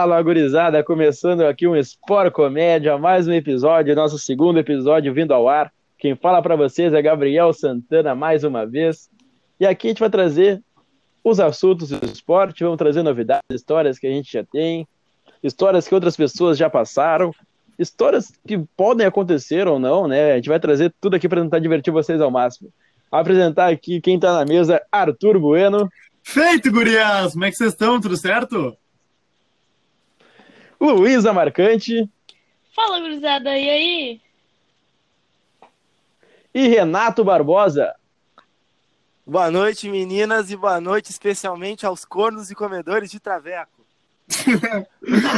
Fala, gurizada, começando aqui um Sport Comédia, mais um episódio, nosso segundo episódio vindo ao ar. Quem fala para vocês é Gabriel Santana mais uma vez. E aqui a gente vai trazer os assuntos do esporte, vamos trazer novidades, histórias que a gente já tem, histórias que outras pessoas já passaram, histórias que podem acontecer ou não, né? A gente vai trazer tudo aqui para tentar divertir vocês ao máximo. Apresentar aqui quem tá na mesa, Arthur Bueno. Feito, gurias! Como é que vocês estão? Tudo certo? Luísa Marcante. Fala, gurizada, e aí? E Renato Barbosa. Boa noite, meninas, e boa noite especialmente aos cornos e comedores de traveco.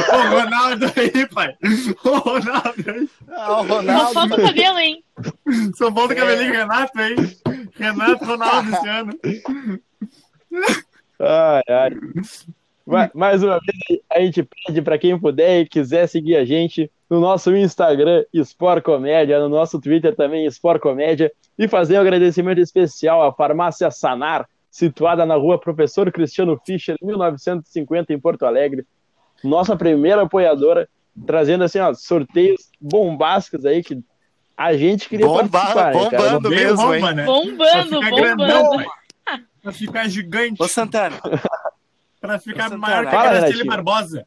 o Ronaldo aí, pai. O Ronaldo aí. Ah, o Só Ronaldo. falta o cabelo, hein? Só falta o É. cabelinho Renato, hein? Renato Ronaldo esse ano. Ai, ai. Ma- Mais uma vez, a gente pede para quem puder e quiser seguir a gente no nosso Instagram, Sport Comédia, no nosso Twitter também, Sport Comédia, e fazer um agradecimento especial à Farmácia Sanar, situada na rua Professor Cristiano Fischer, 1950, em Porto Alegre. Nossa primeira apoiadora, trazendo assim, ó, sorteios bombásticos aí que a gente queria Bomba- participar, né, cara? bombando. Bem mesmo, bomba, hein? né? Bombando, grandão, bombando. pai. Pra ficar gigante. Ô, Santana, Pra ficar Ô, maior que a Renatinho. Barbosa.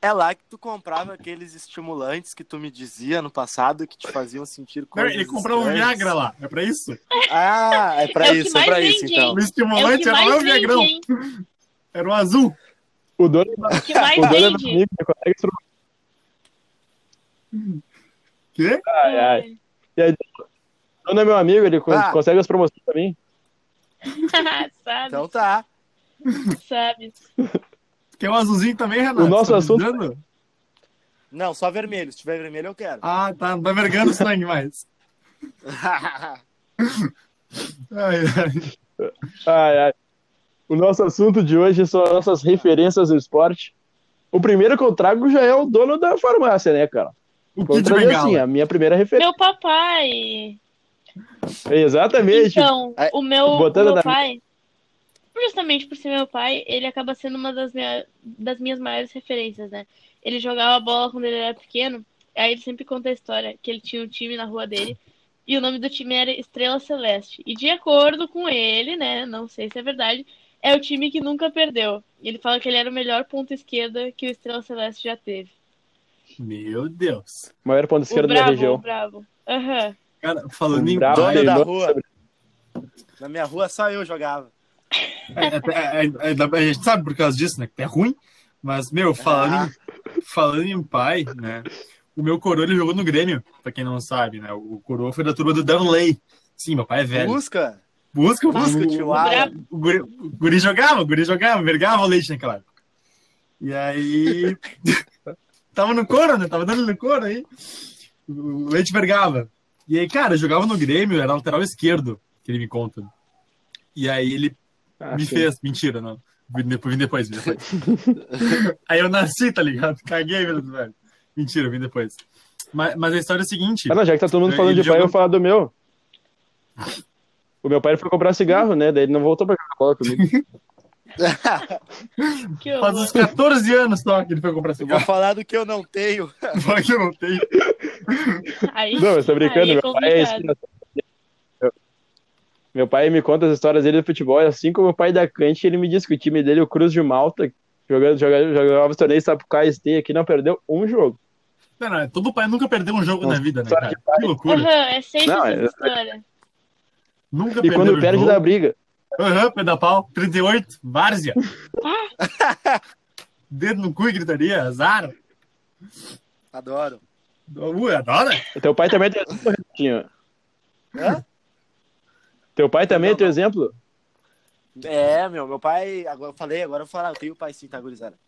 é lá que tu comprava aqueles estimulantes que tu me dizia no passado que te faziam sentir coisas ele comprou um? Viagra lá. É pra isso? Ah, é pra É isso, é pra vende, isso, então. O É o estimulante era lá o vende, Viagrão. hein? Era o azul. O dono, O que mais o dono é vende. amigo, meu colega Quê? Ai, ai. E aí, o dono é meu amigo, ele Ah. consegue as promoções pra mim. sabe, Então tá. sabe. Quer um azulzinho também, Renato? O nosso Tá assunto-? Não, só vermelho. Se tiver vermelho, eu quero. Ah, tá. Não tá vergando o sangue mais. Ai, ai. Ai, ai. O nosso assunto de hoje são as nossas referências do esporte. O primeiro que eu trago já é o dono da farmácia, né, cara? O Kid Bengala. assim, a minha primeira referência. Meu papai. Exatamente. Então, o meu, o botando meu pai, justamente por ser meu pai, ele acaba sendo uma das, minha, das minhas maiores referências, né? Ele jogava bola quando ele era pequeno, aí ele sempre conta a história que ele tinha um time na rua dele, e o nome do time era Estrela Celeste. E de acordo com ele, né, não sei se é verdade, é o time que nunca perdeu. E ele fala que ele era o melhor ponto esquerda que o Estrela Celeste já teve. Meu Deus. Maior ponto O esquerdo da brabo, o região. brabo. Aham. Cara, falando em Bravo, da rua. sobre- Na minha rua só eu jogava. É, é, é, a gente sabe por causa disso, né? Que é ruim. Mas, meu, falando, em, falando em pai, né? O meu coroa ele jogou no Grêmio, pra quem não sabe, né? O coroa foi da turma do Danley. Sim, meu pai é velho. Busca. Busca, busca. Tio o, guri, o guri jogava, o guri jogava, vergava o leite naquela época. E aí. tava no couro, né? Tava dando no couro aí. O leite vergava. E aí, cara, jogava no Grêmio, era lateral esquerdo, que ele me conta. E aí ele Ah, me sim. fez, mentira, não. Vim depois, vim depois, vim depois. Aí eu nasci, tá ligado? Caguei, meu velho. Mentira, vim depois. Mas, mas a história é a seguinte. Ah, não, já que tá todo mundo falando de pai, eu vou falar do meu. O meu pai foi comprar cigarro, né? Daí ele não voltou pra jogar bola comigo. Faz uns 14 anos só que ele foi comprar Eu vou cigarro. falar do que eu não tenho. Fala que eu não tenho. Aí, Não, eu tô brincando. aí é meu pai é. Meu- pai me conta as histórias dele do futebol, e assim como o pai da Cante, ele me disse que o time dele, o Cruz de Malta, jogando, jogava, jogava os torneios Sapucaí ST aqui, não perdeu um jogo. Não, não, todo pai nunca perdeu um jogo Nossa, na vida, né, cara? Que loucura. Aham, é sempre Não, essa é- história. Nunca E perdeu quando perde, jogo. dá briga. Aham, pé da pau. 38, várzea. Dedo no cu e gritaria, azar. Adoro. Ui, adora. Teu pai também tem? Hã? Teu pai também Não, tem não. exemplo? É, meu, meu pai. Agora eu falei, agora eu vou falar, eu tenho pai sim, tá, gurizada?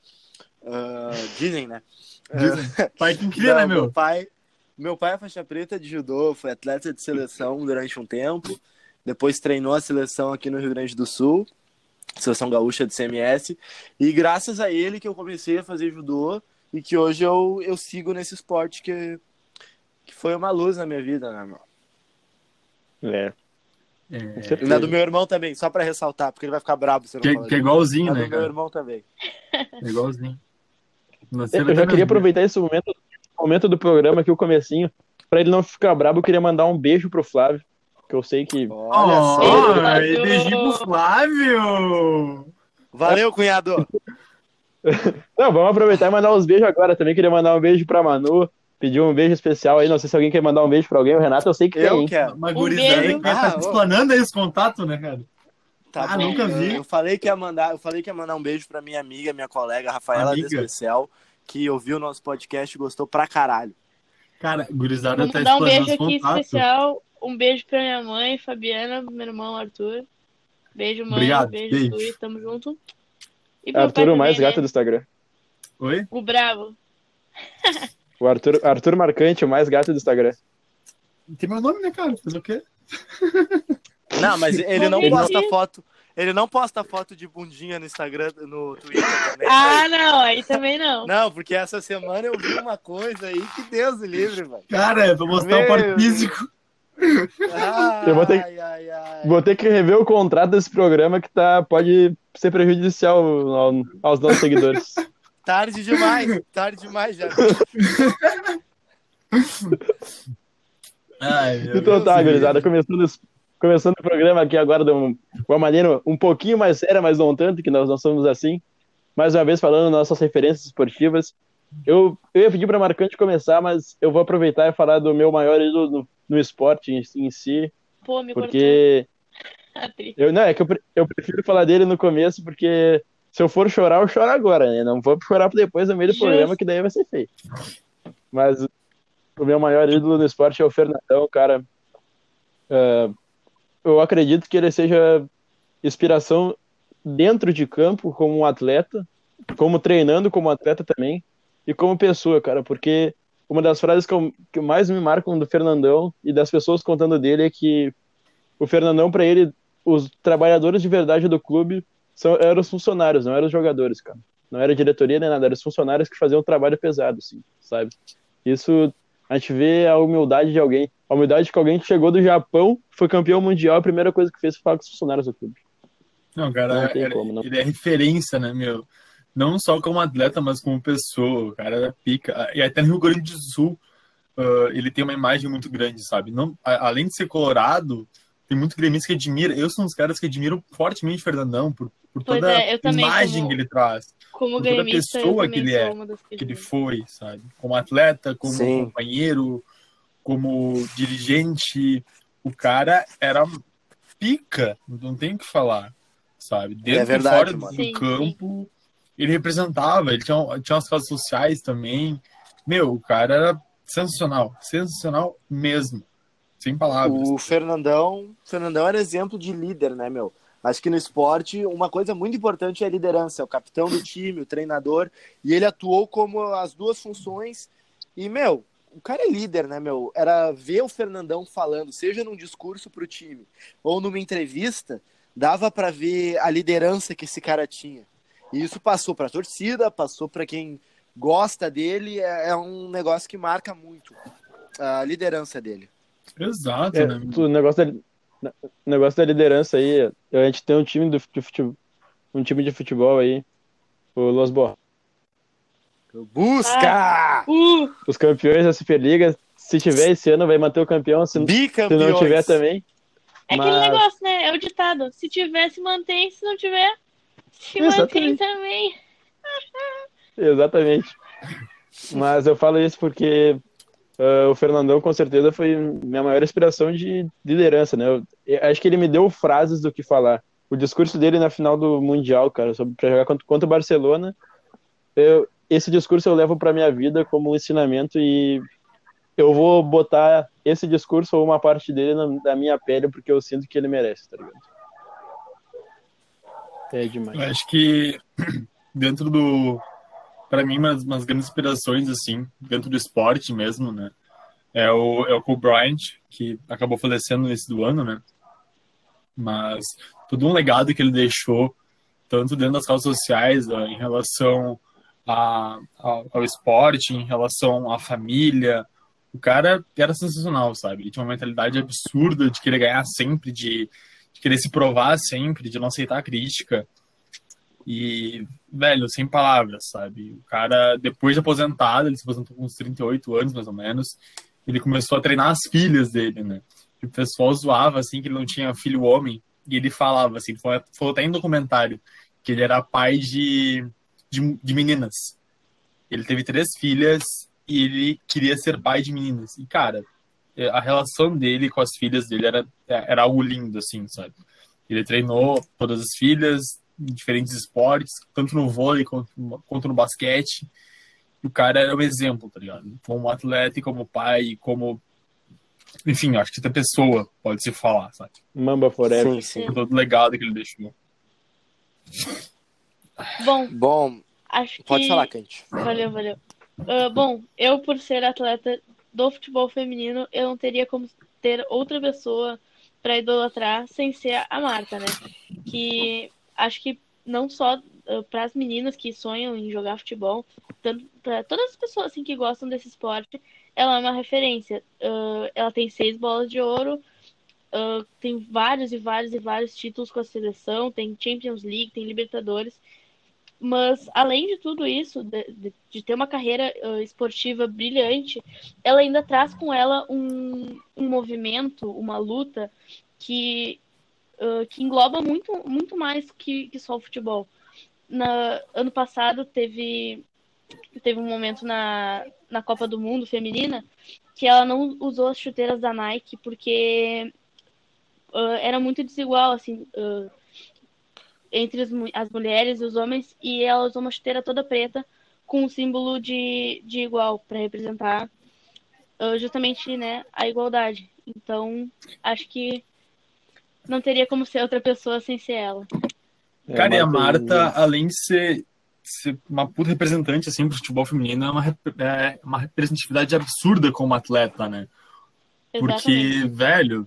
Ah, dizem, né? Dizem. Pai que Não, né, meu? Meu pai, meu pai é faixa preta de judô, foi atleta de seleção durante um tempo. Depois treinou a seleção aqui no Rio Grande do Sul, seleção gaúcha de CMS. E graças a ele que eu comecei a fazer judô e que hoje eu, eu sigo nesse esporte que, que foi uma luz na minha vida, né, meu? É. É, E na do meu irmão também, só pra ressaltar, porque ele vai ficar brabo se eu não que, falar que é igualzinho, Na né, do meu irmão também. É igualzinho. Eu já queria aproveitar esse momento, momento do programa aqui, o comecinho, pra ele não ficar brabo, eu queria mandar um beijo pro Flávio, que eu sei que... Olha só. Flávio. beijinho pro Flávio! Valeu, cunhado. Não, vamos aproveitar e mandar uns beijos agora. Também queria mandar um beijo pra Manu, pedir um beijo especial aí, não sei se alguém quer mandar um beijo pra alguém, o Renato eu sei que tem, Eu hein? quero. Uma Um gurizada beijo. que vai estar Ah, ô. explanando aí os contatos, né, cara? Tá Ah, bom. nunca vi. Eu, eu falei que ia mandar, eu falei que ia mandar um beijo pra minha amiga, minha colega Rafaela Amiga. Despecial, que ouviu o nosso podcast e gostou pra caralho. Cara, gurizada Vou tá mandar um explanando beijo aqui contatos. especial. Um beijo pra minha mãe, Fabiana, meu irmão Arthur. Beijo, mãe. Obrigado, beijo, beijo. Luiz, tamo junto. E Arthur, o também, mais né? gato do Instagram. Oi? O Bravo. O Arthur, Arthur Marcante, o mais gato do Instagram. Tem meu nome, né, cara? Fazer o quê? Não, mas ele não posta foto. Ele não posta foto de bundinha no Instagram, no Twitter também. Ah, não, aí também não. Não, porque essa semana eu vi uma coisa aí que Deus livre, velho. Cara, eu vou mostrar o Meu Deus. físico. Ai, Eu vou ter- ai, ai, ai. Vou ter que rever o contrato desse programa que tá, pode ser prejudicial ao- aos nossos seguidores. Tarde demais, tarde demais já. Ai, meu Então tá, gurizada, começando, começando o programa aqui agora de um- uma maneira um pouquinho mais séria, mas não tanto, que nós não somos assim. Mais uma vez falando nossas referências esportivas. Eu, eu ia pedir para Marcante começar, mas eu vou aproveitar e falar do meu maior ídolo no, no esporte em, em si, Pô, me porque cortou. Eu, não, é que eu, eu prefiro falar dele no começo, porque se eu for chorar, eu choro agora, né? Não vou chorar depois no meio do programa, que daí vai ser feio. Mas o meu maior ídolo no esporte é o Fernandão, cara. É, eu acredito que ele seja inspiração dentro de campo como um atleta, como treinando como atleta também, e como pessoa, cara, porque uma das frases que, eu, que mais me marcam do Fernandão e das pessoas contando dele é que o Fernandão, para ele, os trabalhadores de verdade do clube são, eram os funcionários, não eram os jogadores, cara. Não era diretoria nem nada, eram os funcionários que faziam um trabalho pesado, assim, sabe? Isso a gente vê a humildade de alguém. A humildade que alguém que chegou do Japão, foi campeão mundial, a primeira coisa que fez foi falar com os funcionários do clube. Não, cara, Não era- como, não. ele é referência, né, meu? Não só como atleta, mas como pessoa. O cara era pica. E até no Rio Grande do Sul, ah, ele tem uma imagem muito grande, sabe? Não, a- além de ser colorado, tem muito gremista que admira. Eu sou um dos caras que admiram fortemente o Fernandão por, por toda é, a imagem como- que ele traz, Como por toda pessoa que ele é, que que ele foi, sabe? Como atleta, como Sim. companheiro, como dirigente. O cara era pica, não tem o que falar, sabe? Dentro É verdade, e fora mano. do Sim, campo, ele representava, ele tinha, tinha umas causas sociais também. Meu, o cara era sensacional, sensacional mesmo. Sem palavras. O Fernandão, Fernandão era exemplo de líder, né, meu? Acho que no esporte, uma coisa muito importante é a liderança, é o capitão do time, o treinador, e ele atuou como as duas funções. E, meu, o cara é líder, né, meu? Era ver o Fernandão falando, seja num discurso pro time ou numa entrevista, dava para ver a liderança que esse cara tinha. E isso passou pra torcida, passou para quem gosta dele, é, é um negócio que marca muito a liderança dele. Exato, É, né? tu- o negócio da, negócio da liderança aí, a gente tem um time do, de futebol, um time de futebol aí, o Los Busca! Uh, os campeões da Superliga. Se tiver esse ano, vai manter o campeão. Se, se não tiver também, é Mas- aquele negócio, né? É o ditado. Se tiver, se mantém. Se não tiver, se mantém Exatamente. também. Exatamente. Mas eu falo isso porque ah, o Fernandão com certeza foi minha maior inspiração de liderança, né? Eu, eu acho que ele me deu frases do que falar. O discurso dele na final do Mundial, cara, sobre para jogar contra, contra o Barcelona, eu, esse discurso eu levo para minha vida como um ensinamento e eu vou botar esse discurso ou uma parte dele na, na minha pele porque eu sinto que ele merece, tá ligado? É demais. Eu acho que dentro do. Pra mim, umas, umas grandes inspirações, assim, dentro do esporte mesmo, né? É o, é o Kobe Bryant, que acabou falecendo início do ano, né? Mas todo um legado que ele deixou, tanto dentro das causas sociais, ó, em relação a, ao, ao esporte, em relação à família. O cara era sensacional, sabe? Ele tinha uma mentalidade absurda de querer ganhar sempre, de, de querer se provar sempre, de não aceitar a crítica. E, velho, sem palavras, sabe? O cara, depois de aposentado, ele se aposentou com uns 38 anos, mais ou menos, ele começou a treinar as filhas dele, né? E o pessoal zoava, assim, que ele não tinha filho homem. E ele falava, assim, falou até em documentário, que ele era pai de, de, de meninas. Ele teve três filhas e ele queria ser pai de meninas. E, cara, a relação dele com as filhas dele era, era algo lindo, assim, sabe? Ele treinou todas as filhas, em diferentes esportes, tanto no vôlei quanto, quanto no basquete. E o cara era um exemplo, tá ligado? Como atleta e como pai, como. Enfim, acho que até pessoa pode se falar, sabe? Mamba Forever. Sim, sim. Todo o legado que ele deixou. Bom, Bom, acho que. pode falar, Kant. Valeu, valeu. Ah, bom, eu, por ser atleta do futebol feminino, eu não teria como ter outra pessoa para idolatrar sem ser a Marta, né? Que acho que não só para as meninas que sonham em jogar futebol, tanto para todas as pessoas assim que gostam desse esporte, ela é uma referência. Uh, ela tem seis bolas de ouro, uh, tem vários e vários e vários títulos com a seleção, tem Champions League, tem Libertadores. Mas, além de tudo isso, de, de, ter uma carreira esportiva brilhante, ela ainda traz com ela um, um movimento, uma luta que, uh, que engloba muito, muito mais que, que só o futebol. Na, ano passado teve, teve um momento na, na Copa do Mundo feminina que ela não usou as chuteiras da Nike porque uh, era muito desigual, assim entre as, as mulheres e os homens, e ela usou uma chuteira toda preta com um símbolo de, de igual para representar uh, justamente né, a igualdade. Então, acho que não teria como ser outra pessoa sem ser ela. É, Cara, e a Marta, além de ser, ser uma puta representante assim pro futebol feminino, é uma, é uma representatividade absurda como atleta, né? Exatamente. Porque, velho,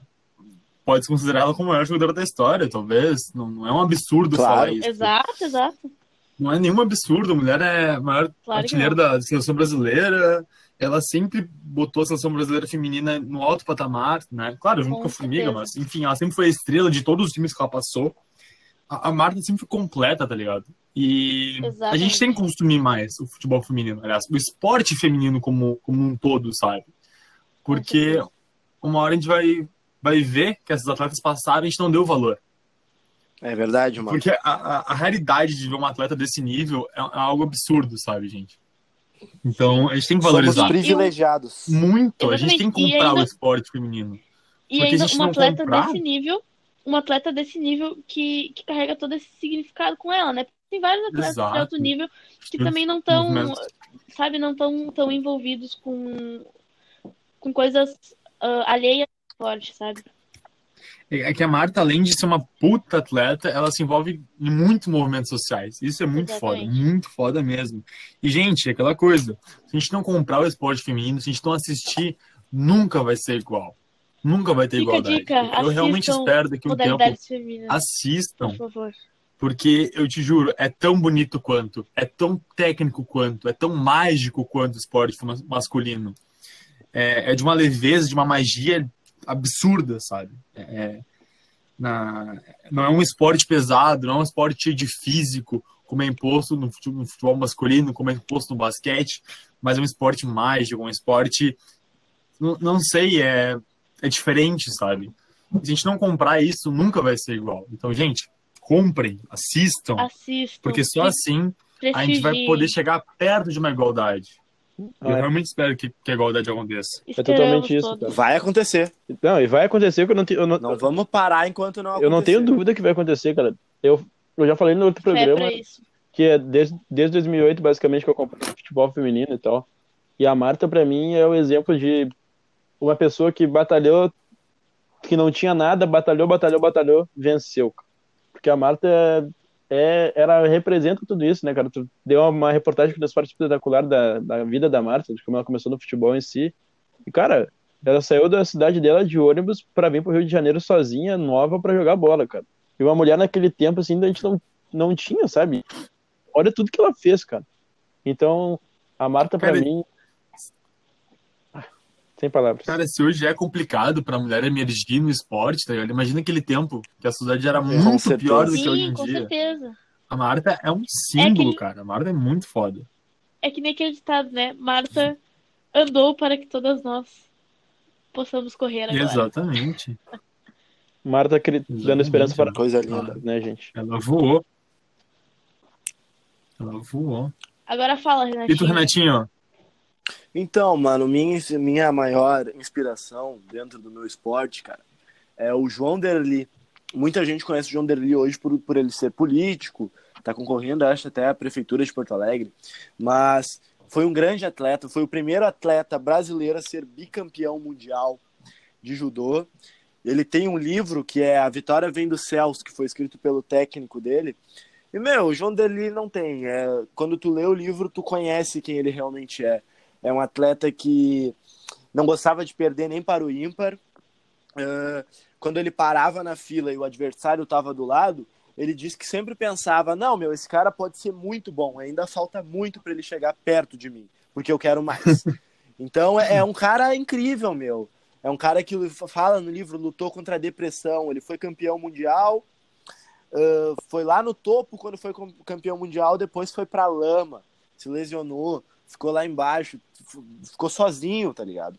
pode se considerar ela como a maior jogadora da história, talvez. Não, não é um absurdo Claro. falar isso. Exato, exato. Não é nenhum absurdo. A mulher é a maior Claro artilheira da seleção brasileira. Ela sempre botou a seleção brasileira feminina no alto patamar, né? Claro, junto Com com, a Formiga, mas enfim, ela sempre foi a estrela de todos os times que ela passou. A, a Marta sempre foi completa, tá ligado? E a Exatamente. gente tem que consumir mais o futebol feminino, aliás, o esporte feminino como, como um todo, sabe? Porque uma hora a gente vai, vai ver que essas atletas passaram e a gente não deu valor. É verdade, mano. Porque a, a, a raridade de ver uma atleta desse nível é, é algo absurdo, sabe, gente? Então, a gente tem que Somos valorizar privilegiados. muito. A gente tem que Exatamente. Comprar ainda- o esporte feminino. E ainda um atleta comprar- desse nível, um atleta desse nível que, que carrega todo esse significado com ela, né? Tem vários atletas de Exato. alto nível que também não estão, sabe, não estão tão envolvidos com, com coisas ah, alheias ao esporte, sabe? É que a Marta, além de ser uma puta atleta, ela se envolve em muitos movimentos sociais. Isso é muito foda, Exatamente. muito foda mesmo. E, gente, é aquela coisa: se a gente não comprar o esporte feminino, se a gente não assistir, nunca vai ser igual. Nunca vai ter Fica igualdade. dica, Eu realmente espero daqui a um tempo assistam, por favor. porque eu te juro, é tão bonito quanto, é tão técnico quanto, é tão mágico quanto o esporte mas- masculino. É, é de uma leveza, de uma magia absurda, sabe? É, é- na- não é um esporte pesado, não é um esporte de físico, como é imposto no fute- no futebol masculino, como é imposto no basquete, mas é um esporte mágico, um esporte. Não, não sei, é, é diferente, sabe? Se a gente não comprar isso, nunca vai ser igual. Então, gente, comprem, assistam, Assistam. porque só assim a gente vai poder chegar perto de uma igualdade. Eu Ah, é. realmente espero que, que a igualdade aconteça. Esperamos totalmente isso, cara. Vai acontecer. Não, e vai acontecer que eu não tenho. Não, Não vamos parar enquanto não acontecer. eu não tenho dúvida que vai acontecer, cara. Eu, eu já falei no outro Fé programa isso. que é desde, desde 2008, basicamente, que eu acompanho futebol feminino e tal. E a Marta, pra mim, é o exemplo de uma pessoa que batalhou, que não tinha nada, batalhou, batalhou, batalhou, venceu. Porque a Marta é, ela representa tudo isso, né, cara? Tu deu uma reportagem aqui no Esporte Espetacular da, da vida da Marta, de como ela começou no futebol em si. E, cara, ela saiu da cidade dela de ônibus pra vir pro Rio de Janeiro sozinha, nova, pra jogar bola, cara. E uma mulher naquele tempo, assim, a gente não, não tinha, sabe? Olha tudo que ela fez, cara. Então, a Marta, pra Cara, mim. Sem palavras. Cara, se hoje é complicado pra mulher emergir no esporte, tá ligado? Imagina aquele tempo que a sociedade era Com muito certeza. pior do que hoje Sim, em com dia. certeza. A Marta é um símbolo, É que- cara. A Marta é muito foda. É que nem aquele ditado, né? Marta andou para que todas nós possamos correr agora. Exatamente. Marta cri- dando esperança para? Coisa linda. né, gente? Ela voou. Ela voou. Agora fala, E tu, Renatinho. Então, mano, minha, minha maior inspiração dentro do meu esporte, cara, é o João Derli. Muita gente conhece o João Derli hoje por, por ele ser político, tá concorrendo, acho, até a Prefeitura de Porto Alegre, mas foi um grande atleta, foi o primeiro atleta brasileiro a ser bicampeão mundial de judô. Ele tem um livro que é A Vitória Vem dos Céus, que foi escrito pelo técnico dele. E, meu, o João Derli não tem. É, quando tu lê o livro, tu conhece quem ele realmente é. É um atleta que não gostava de perder nem para o ímpar. Ah, quando ele parava na fila e o adversário estava do lado, ele disse que sempre pensava: não, meu, esse cara pode ser muito bom, ainda falta muito para ele chegar perto de mim, porque eu quero mais. então é, é um cara incrível, meu. É um cara que fala no livro, lutou contra a depressão, ele foi campeão mundial, ah, foi lá no topo quando foi campeão mundial, depois foi pra lama, se lesionou, ficou lá embaixo, ficou sozinho, tá ligado?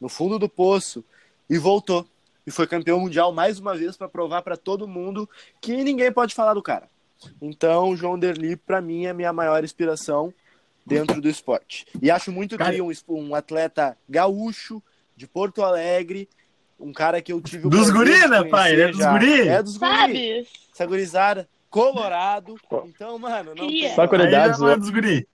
No fundo do poço e voltou. E foi campeão mundial mais uma vez pra provar pra todo mundo que ninguém pode falar do cara. Então, o João Derli, pra mim, é a minha maior inspiração dentro do esporte. E acho muito Cara- tri um, um atleta gaúcho, de Porto Alegre, um cara que eu tive o Dos guri, né, pai? É dos já. guri. É dos guri. Sabe? Essa gurizada, colorado. Então, mano, não Só Aí qualidades, é ó. dos guri.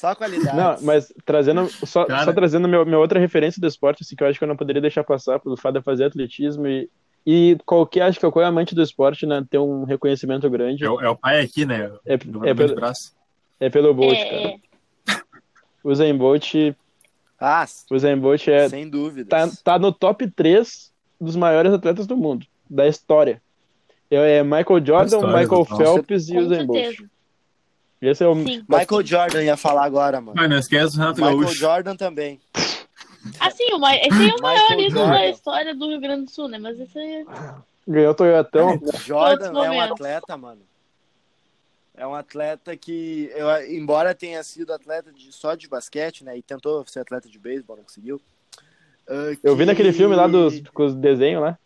Só qualidade. Não, mas trazendo só, Cara. só trazendo meu, minha outra referência do esporte, assim, que eu acho que eu não poderia deixar passar pelo fato de fazer atletismo e, e qualquer, acho que qualquer amante do esporte, né, ter um reconhecimento grande É, o- é o pai aqui, né? é, é, pelo, braço. é pelo Bolt, É, cara. é. O Zayn Bolt, Ah, o Zayn Bolt é, sem dúvidas. tá, tá no top 3 dos maiores atletas do mundo, da história. É é Michael Jordan, história, Michael. Phelps e o Zayn Bolt. Certeza. Esse é o Sim. Michael Jordan ia falar agora, mano. Mas não esquece o Renato Michael Gaúcho. Jordan também. Assim, o ma- esse aí é o maior Michael ídolo Jordan. da história do Rio Grande do Sul, né? Mas esse aí. ganhou o Toyotão. Jordan é um atleta, mano. É um atleta que, eu, embora tenha sido atleta de, só de basquete, né? E tentou ser atleta de beisebol, não conseguiu. ah, Eu vi que- naquele filme lá dos, com os desenhos lá.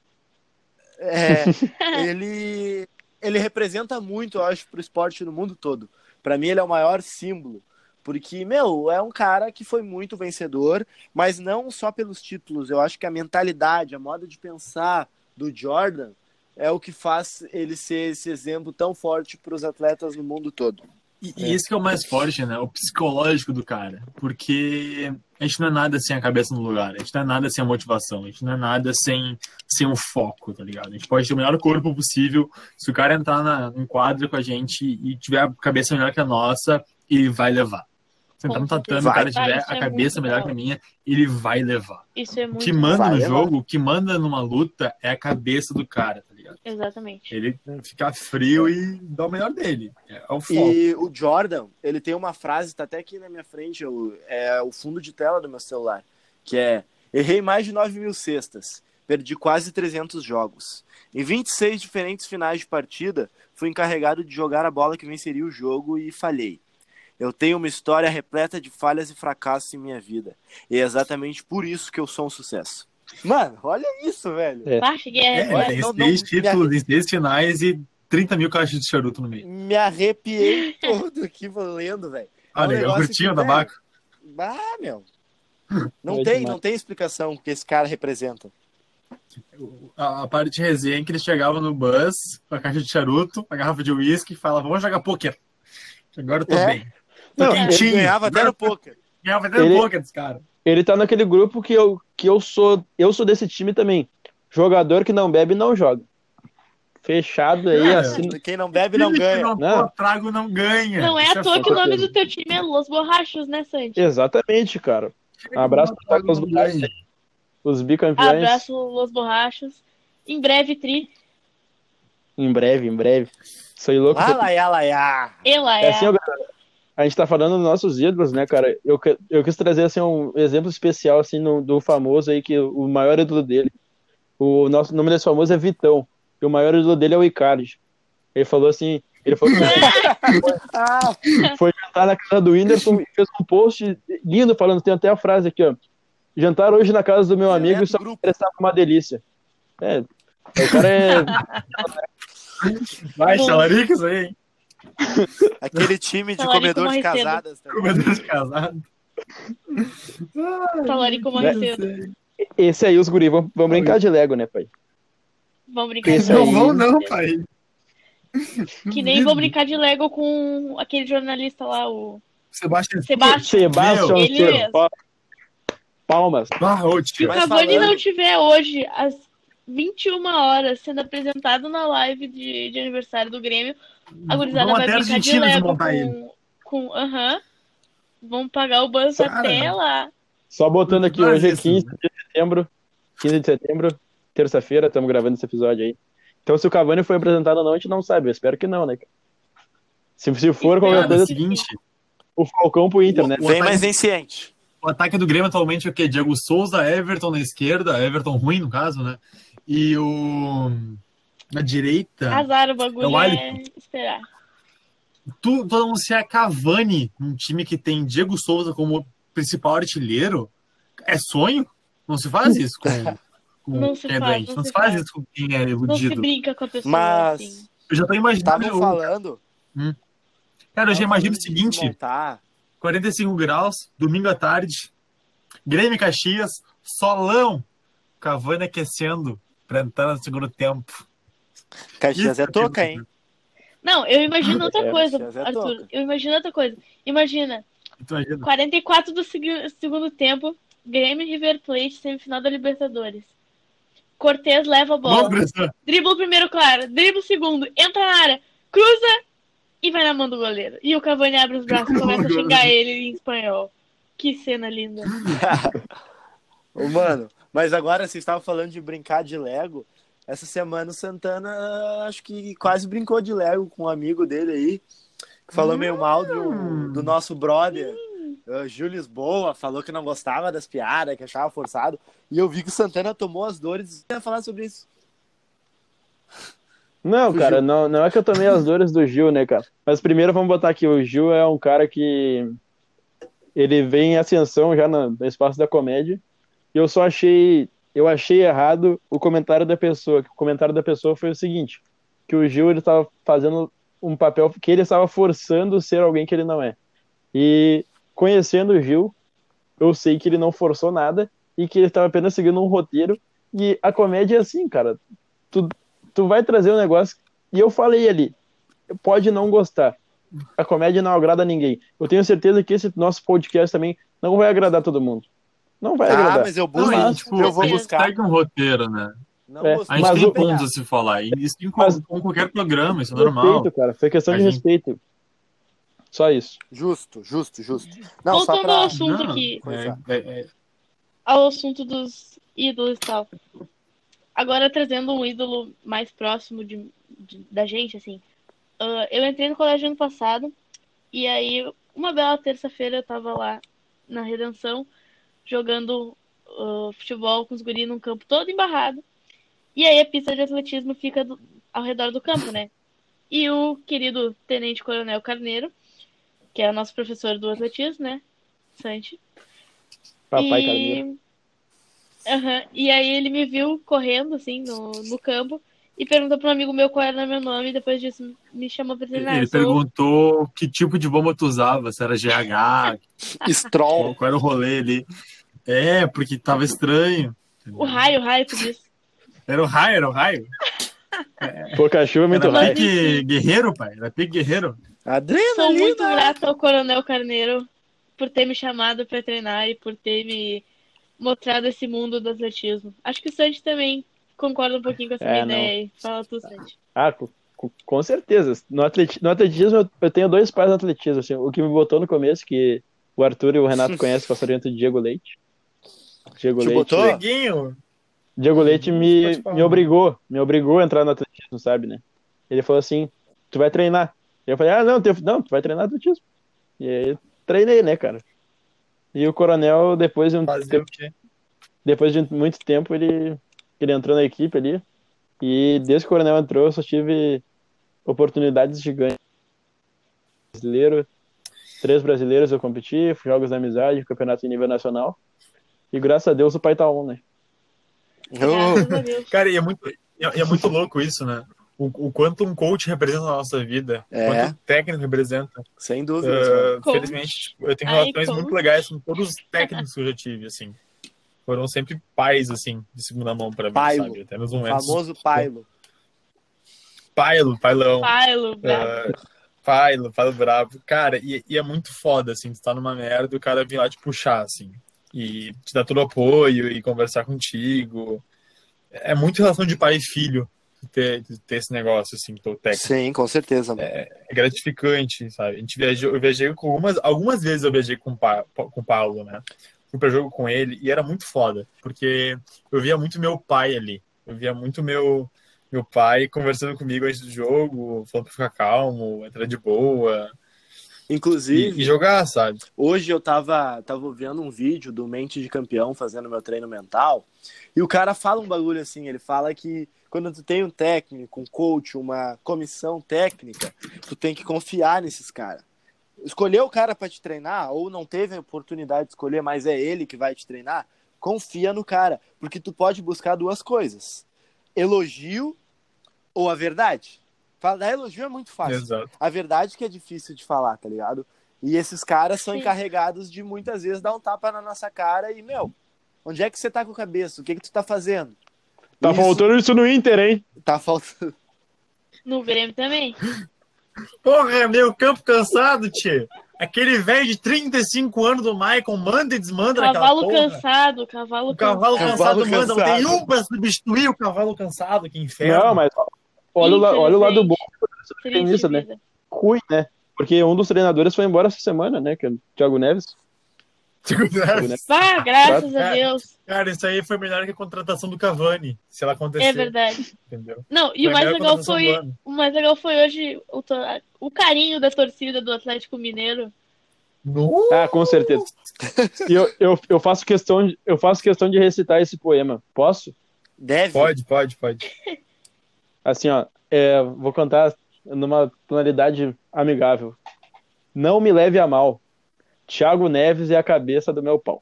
É, ele, ele representa muito, eu acho, pro esporte no mundo todo. Pra mim, ele é o maior símbolo. Porque, meu, é um cara que foi muito vencedor, mas não só pelos títulos. Eu acho que a mentalidade, a moda de pensar do Jordan é o que faz ele ser esse exemplo tão forte para os atletas no mundo todo. E, e esse que é o mais forte, né? O psicológico do cara. Porque a gente não é nada sem a cabeça no lugar. A gente não é nada sem a motivação. A gente não é nada sem, sem o foco, tá ligado? A gente pode ter o melhor corpo possível. Se o cara entrar na, num quadro com a gente e tiver a cabeça melhor que a nossa, ele vai levar. Se entrar no tatame, certeza. o cara tiver isso a é cabeça muito melhor legal. que a minha, ele vai levar. Isso é O muito. que manda Vai no jogo, o que manda numa luta é a cabeça do cara, tá ligado? Exatamente. Ele ficar frio e dar o melhor dele. É o foco. E o Jordan, ele tem uma frase, tá até aqui na minha frente, eu- é o fundo de tela do meu celular, que é: Errei mais de 9 mil cestas, perdi quase 300 jogos. Em 26 diferentes finais de partida, fui encarregado de jogar a bola que venceria o jogo e falhei. Eu tenho uma história repleta de falhas e fracassos em minha vida. E é exatamente por isso que eu sou um sucesso. Mano, olha isso, velho. É. É, Olha, tem não- seis não- títulos em seis finais e 30 mil caixas de charuto no meio. Me arrepiei todo aqui lendo, velho. Ah, um legal, negócio curtinho que, da velho, Baco. Ah, meu. Não É tem, demais. não tem explicação o que esse cara representa. A, a parte de resenha é que eles chegavam no bus com a caixa de charuto, a garrafa de uísque e falavam, vamos jogar pôquer. Agora eu tô É. bem. Tô Não, Ele quentinho. ganhava até no poker. Ganhava até no Ele- pôquer desse cara. Ele tá naquele grupo que eu, que eu sou. Eu sou desse time também. Jogador que não bebe não joga. Fechado aí, É. assim. Quem não bebe não ganha. não Não. trago não ganha. Não é Isso à toa que o nome do teu time é Los Borrachos, né, Santi? Exatamente, cara. Um abraço pra Trago os, ganha. os bicampeões. Abraço, Los Borrachos. Em breve, Tri. Em breve, em breve. Sou louco. Lá. Ela É é. assim, ó, galera, a gente tá falando dos nossos ídolos, né, cara? Eu, eu quis trazer assim, um exemplo especial assim, no- do famoso aí, que o maior ídolo dele. O nosso nome desse famoso é Vitão. E o maior ídolo dele é o Icardi. Ele falou assim: Ele foi, foi jantar na casa do Whindersson e fez um post lindo falando, tem até a frase aqui, ó. Jantar hoje na casa do meu amigo e só grupo. estava uma delícia. É, o cara é. Vai, isso aí, hein? Aquele time de Talarico comedor de casadas. tá? Comedor de casado. Talarico morre cedo. Esse aí, os guris vão, vão brincar de Lego, né, pai? Vamos brincar Esse de aí- Não Lego. vão, não, pai. Que nem vou brincar de Lego com aquele jornalista lá, o Sebastião. Sebastião. Sebastião Ele mesmo. Palmas. Ah, Se o Cavani não tiver hoje, às 21 horas, sendo apresentado na live de, de aniversário do Grêmio, a gurizada Vamos vai até brincar de Lego com. com aham. Vão pagar o banco até lá. Só botando aqui, hoje é isso, 15 né? de setembro. 15 de setembro, terça-feira, estamos gravando esse episódio aí. Então, se o Cavani foi apresentado ou não, a gente não sabe. Eu espero que não, né? Se, se for qualquer é coisa, o seguinte, o Falcão pro Inter, né? O Vem ataque- mais ciente. o ataque do Grêmio atualmente é o quê? Diego Souza, Everton na esquerda, Everton ruim, no caso, né? E o. Na direita, Azar o bagulho É o é, esperar. tu, tu anunciar Cavani num time que tem Diego Souza como principal artilheiro, é sonho? Não se faz isso com, com Não se quem é faz, doente. não Não se faz faz. isso com quem é Não se iludido. brinca com a pessoa Mas assim. Eu já tô imaginando. estavam eu- falando. Cara, eu já imagino o seguinte: desmontar. 45 graus, domingo à tarde, Grêmio e Caxias, solão, Cavani aquecendo pra entrar no segundo tempo. Caxias é toca, hein? Não, eu imagino outra É, coisa, é Arthur. toca. Eu imagino outra coisa. Imagina, imagina? 44 do segui- segundo tempo, Grêmio e River Plate, semifinal da Libertadores. Cortez leva a bola. Bressan. Dribla o primeiro, claro. Dribla o segundo. Entra na área. Cruza e vai na mão do goleiro. E o Cavani abre os braços e começa a xingar ele em espanhol. Que cena linda. Ô, mano, mas agora vocês estavam falando de brincar de Lego. Essa semana o Santana acho que quase brincou de Lego com um amigo dele aí. Que falou meio mal do, do nosso brother. Uh, Gil Lisboa falou que não gostava das piadas, que achava forçado. E eu vi que o Santana tomou as dores. Eu ia falar sobre isso. Não, Fugiu. cara, não, não é que eu tomei as dores do Gil, né, cara? Mas primeiro vamos botar aqui, o Gil é um cara que ele vem em ascensão já no, no espaço da comédia. E eu só achei, eu achei errado o comentário da pessoa, o comentário da pessoa foi o seguinte, que o Gil ele estava fazendo um papel que ele estava forçando ser alguém que ele não é. E conhecendo o Gil, eu sei que ele não forçou nada e que ele estava apenas seguindo um roteiro. E a comédia é assim, cara. Tu, tu vai trazer um negócio. E eu falei ali, pode não gostar. A comédia não agrada a ninguém. Eu tenho certeza que esse nosso podcast também não vai agradar todo mundo. Não vai Ah, agradar. mas eu Não, busco. e, tipo, eu vou a gente buscar. Segue um roteiro, né? Não É. A gente Mas tem pontos a se falar. E isso em Mas- com qualquer programa, isso é normal. Respeito, cara. Foi questão A de gente- respeito. Só isso. Justo, justo, justo. Não, só Voltando ao pra. assunto Não, aqui, Coisa. É, é, é, ao assunto dos ídolos e tal. Agora trazendo um ídolo mais próximo de, de- da gente, assim. ah, eu entrei no colégio ano passado, e aí, uma bela terça-feira, eu tava lá na Redenção, jogando ah, futebol com os guris num campo todo embarrado. E aí a pista de atletismo fica do- ao redor do campo, né? E o querido Tenente Coronel Carneiro, que é o nosso professor do atletismo, né? Santi. Papai e... Carneiro. Aham, E aí ele me viu correndo, assim, no, no campo, e perguntou para um amigo meu qual era meu nome, e depois disso me chamou pra treinar. Ele perguntou que tipo de bomba tu usava, se era GH, Stroll. qual era o rolê ali. É, porque tava estranho. O raio, o raio, por isso. Era o raio, era o raio. Pouca chuva, muito Era raio. pique guerreiro, pai. Era pique guerreiro. Sou muito Adrenalina. grata ao Coronel Carneiro por ter me chamado para treinar e por ter me mostrado esse mundo do atletismo. Acho que o Santi também concorda um pouquinho com essa É, minha não. ideia aí. Fala tu, Santi. Ah, com, certeza. No, atleti- no atletismo, eu, eu tenho dois pais no atletismo. Assim, o que me botou no começo, que o Arthur e o Renato conhecem, é o sargento Diego Leite. Diego Te Leite. botou? Diego Leite me, me obrigou, me obrigou a entrar no atletismo, sabe, né? Ele falou assim, tu vai treinar. Eu falei, ah, não, teu- não, tu vai treinar atletismo. E aí treinei, né, cara? E o coronel, depois de um Fazer tempo, o quê? depois de muito tempo, ele, ele entrou na equipe ali. E desde que o coronel entrou, eu só tive oportunidades gigantes. Brasileiro, três brasileiros eu competi, jogos da amizade, campeonato em nível nacional. E graças a Deus o pai tá on, né? Deus. Cara, e é muito, e é muito louco isso, né? O, o quanto um coach representa na nossa vida, É. quanto o técnico representa. Sem dúvidas, mano. Uh, felizmente, tipo, eu tenho Ai, relações coach. muito legais com todos os técnicos que eu já tive, assim. Foram sempre pais, assim, de segunda mão pra mim, Pailo. sabe? Até nos O momentos. famoso Pailo. Pailo, pailão. Pailo, bravo. Uh, Pailo, Pailo bravo. Cara, e, e é muito foda, assim, tu tá numa merda e o cara vir lá te puxar, assim. E te dar todo o apoio e conversar contigo. É muito relação de pai e filho ter, ter esse negócio, assim, teu técnico. Sim, com certeza, mano. É gratificante, sabe? A gente viajou, eu viajei com algumas, algumas vezes eu viajei com, Pa- com o Paulo, né? Fui pra jogo com ele e era muito foda, porque eu via muito meu pai ali. Eu via muito meu, meu pai conversando comigo antes do jogo, falando pra ficar calmo, entrar de boa Inclusive, e, e jogar, sabe? Hoje eu tava, tava vendo um vídeo do Mente de Campeão fazendo meu treino mental, e o cara fala um bagulho assim, ele fala que quando tu tem um técnico, um coach, uma comissão técnica, tu tem que confiar nesses caras. Escolher o cara para te treinar, ou não teve a oportunidade de escolher, mas é ele que vai te treinar, confia no cara, porque tu pode buscar duas coisas: elogio ou a verdade. Falar elogio é muito fácil. Exato. A verdade que é difícil de falar, tá ligado? E esses caras são Sim. encarregados de muitas vezes dar um tapa na nossa cara e, meu, onde é que você tá com a cabeça? O que que tu tá fazendo? Tá Isso faltando isso no Inter, hein? Tá faltando. No Grêmio também. Porra, meu campo cansado, tio. Aquele velho de 35 anos do Michael manda e desmanda naquela Cavalo porra. cansado, cavalo O cavalo cansado. cansado Cavalo manda, não tem cansado. um pra substituir o cavalo cansado, que inferno. Não, mas olha olha o lado bom né? ruim, né? Porque um dos treinadores foi embora essa semana, né? Que é o Thiago Neves. Thiago Neves. Ah, graças a. Deus. Cara, isso aí foi melhor que a contratação do Cavani, se ela acontecer. É verdade. Entendeu? Não, e Foi o mais legal foi. O mais legal foi hoje o, to- o carinho da torcida do Atlético Mineiro. No... Ah, com certeza. Eu, eu, eu, faço questão de, eu faço questão de recitar esse poema. Posso? Deve. Pode, pode, pode. Assim, ó. é, vou cantar numa tonalidade amigável. Não me leve a mal. Thiago Neves é a cabeça do meu pau.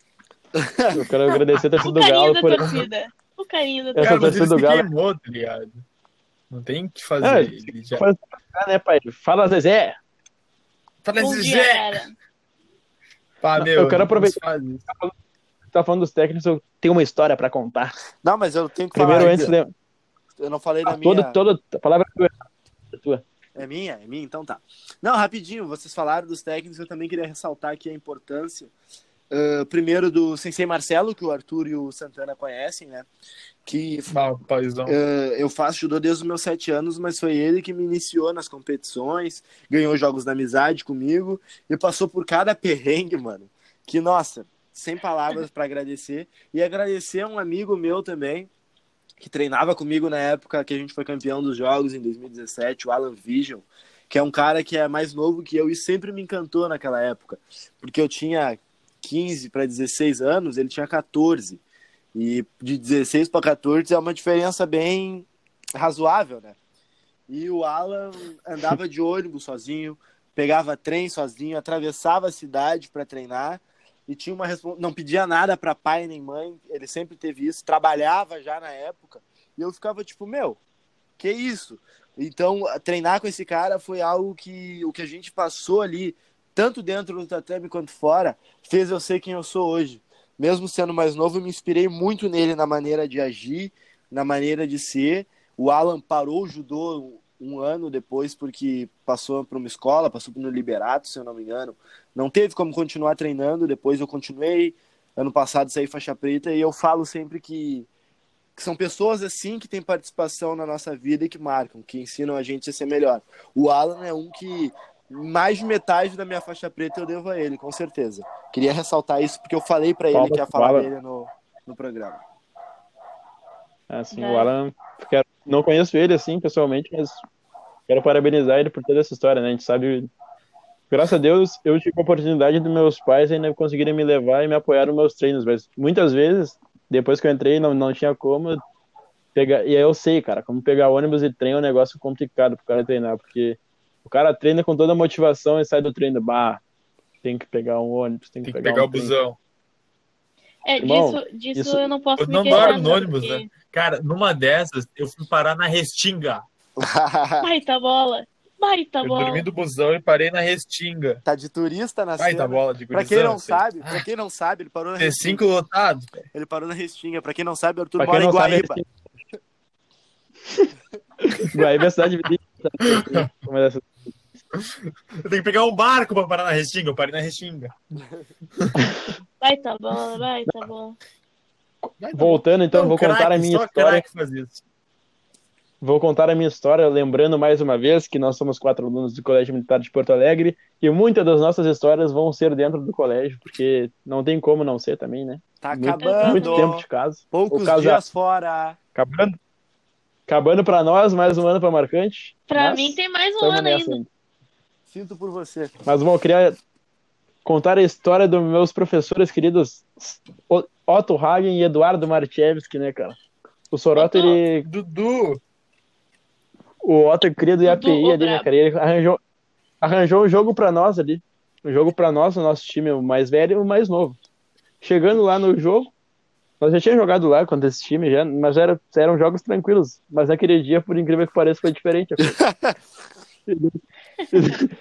Eu quero agradecer a torcida O do carinho Galo da por. torcida. O carinho da Essa Cara, torcida. ele torcida do Galo- queimou, tá ligado? Não tem o que fazer. É, ele já... Faz- Ah, né, pai? Fala, Zezé. Fala Bom esse dia. Pá, meu, eu quero aproveitar-. Tá falando dos técnicos, eu tenho uma história pra contar. Não, mas eu tenho que Primeiro, falar. antes de. Eu não falei da Ah, minha. toda, toda a palavra é tua. É tua. É minha? É minha? Então tá. Não, rapidinho, vocês falaram dos técnicos, eu também queria ressaltar aqui a importância. ah, primeiro do Sensei Marcelo, que o Arthur e o Santana conhecem, né? Que Ah, paizão. ah, eu faço judô desde os meus sete anos, mas foi ele que me iniciou nas competições, ganhou jogos da amizade comigo e passou por cada perrengue, mano. Que, nossa, sem palavras para agradecer. E agradecer a um amigo meu também, que treinava comigo na época que a gente foi campeão dos jogos em 2017, o Alan Vision, que é um cara que é mais novo que eu e sempre me encantou naquela época, porque eu tinha 15 para 16 anos, ele tinha 14. E de 16 para 14 é uma diferença bem razoável, né? E o Alan andava de ônibus sozinho, pegava trem sozinho, atravessava a cidade para treinar e tinha uma não pedia nada para pai nem mãe, ele sempre teve isso, trabalhava já na época. E eu ficava tipo, meu, que isso? Então, treinar com esse cara foi algo que o que a gente passou ali, tanto dentro do tatame quanto fora, fez eu ser quem eu sou hoje. Mesmo sendo mais novo, eu me inspirei muito nele na maneira de agir, na maneira de ser. O Alan parou o judô um ano depois porque passou para uma escola, passou no Liberato, se eu não me engano. Não teve como continuar treinando, depois eu continuei. Ano passado saí faixa preta e eu falo sempre que, que são pessoas assim que têm participação na nossa vida e que marcam, que ensinam a gente a ser melhor. O Alan é um que mais de metade da minha faixa preta eu devo a ele, com certeza. Queria ressaltar isso porque eu falei para ele que ia falar dele no, no programa. Assim, É. o Alan, não conheço ele assim pessoalmente, mas quero parabenizar ele por toda essa história, né? A gente sabe, graças a Deus, eu tive a oportunidade dos meus pais ainda conseguirem me levar e me apoiar nos meus treinos, mas muitas vezes, depois que eu entrei, não, não tinha como, pegar. E aí eu sei, cara, como pegar ônibus e trem é um negócio complicado pro cara treinar, porque o cara treina com toda a motivação e sai do treino, bah, tem que pegar um ônibus, tem que, Tem que pegar, pegar um o busão. É, Irmão, disso, disso isso- eu não posso Eu me não queixar, moro no ônibus, porque- né? Cara, numa dessas, eu fui parar na Restinga. Baita bola. Baita Eu bola. dormi do busão e parei na Restinga. Tá de turista na Baita cena. bola de Pra gurizão. quem não sei. sabe, pra quem não sabe, ele parou na T5 Restinga. lotado. Ele parou na Restinga. Pra quem não sabe, o Arthur Pra mora quem em não sabe, Guaíba. Guaíba é cidade vizinha. Eu tenho que pegar um barco pra parar na Restinga. Eu parei na Restinga. Baita bola, baita bola. Voltando, então, vou contar a minha só história. craque faz isso. Vou contar a minha história, lembrando mais uma vez que nós somos quatro alunos do Colégio Militar de Porto Alegre e muitas das nossas histórias vão ser dentro do colégio, porque não tem como não ser também, né? Tá Muito, acabando. muito tempo de casa. Poucos dias fora. Acabando. Acabando pra nós, mais um ano pra marcante. Pra mas mim tem mais um ano nessa ainda. Sinto por você. Mas bom, eu queria contar a história dos meus professores queridos Otto Hagen e Eduardo Marchevski, né, cara? O Sorota, Otto. ele. Dudu. O Otto criado do IAPI ali, né, cara? Ele arranjou, arranjou um jogo pra nós ali. Um jogo pra nós, o nosso time, o mais velho e o mais novo. Chegando lá no jogo, nós já tínhamos jogado lá contra esse time, já, mas era, eram jogos tranquilos. Mas naquele dia, por incrível que pareça, foi diferente.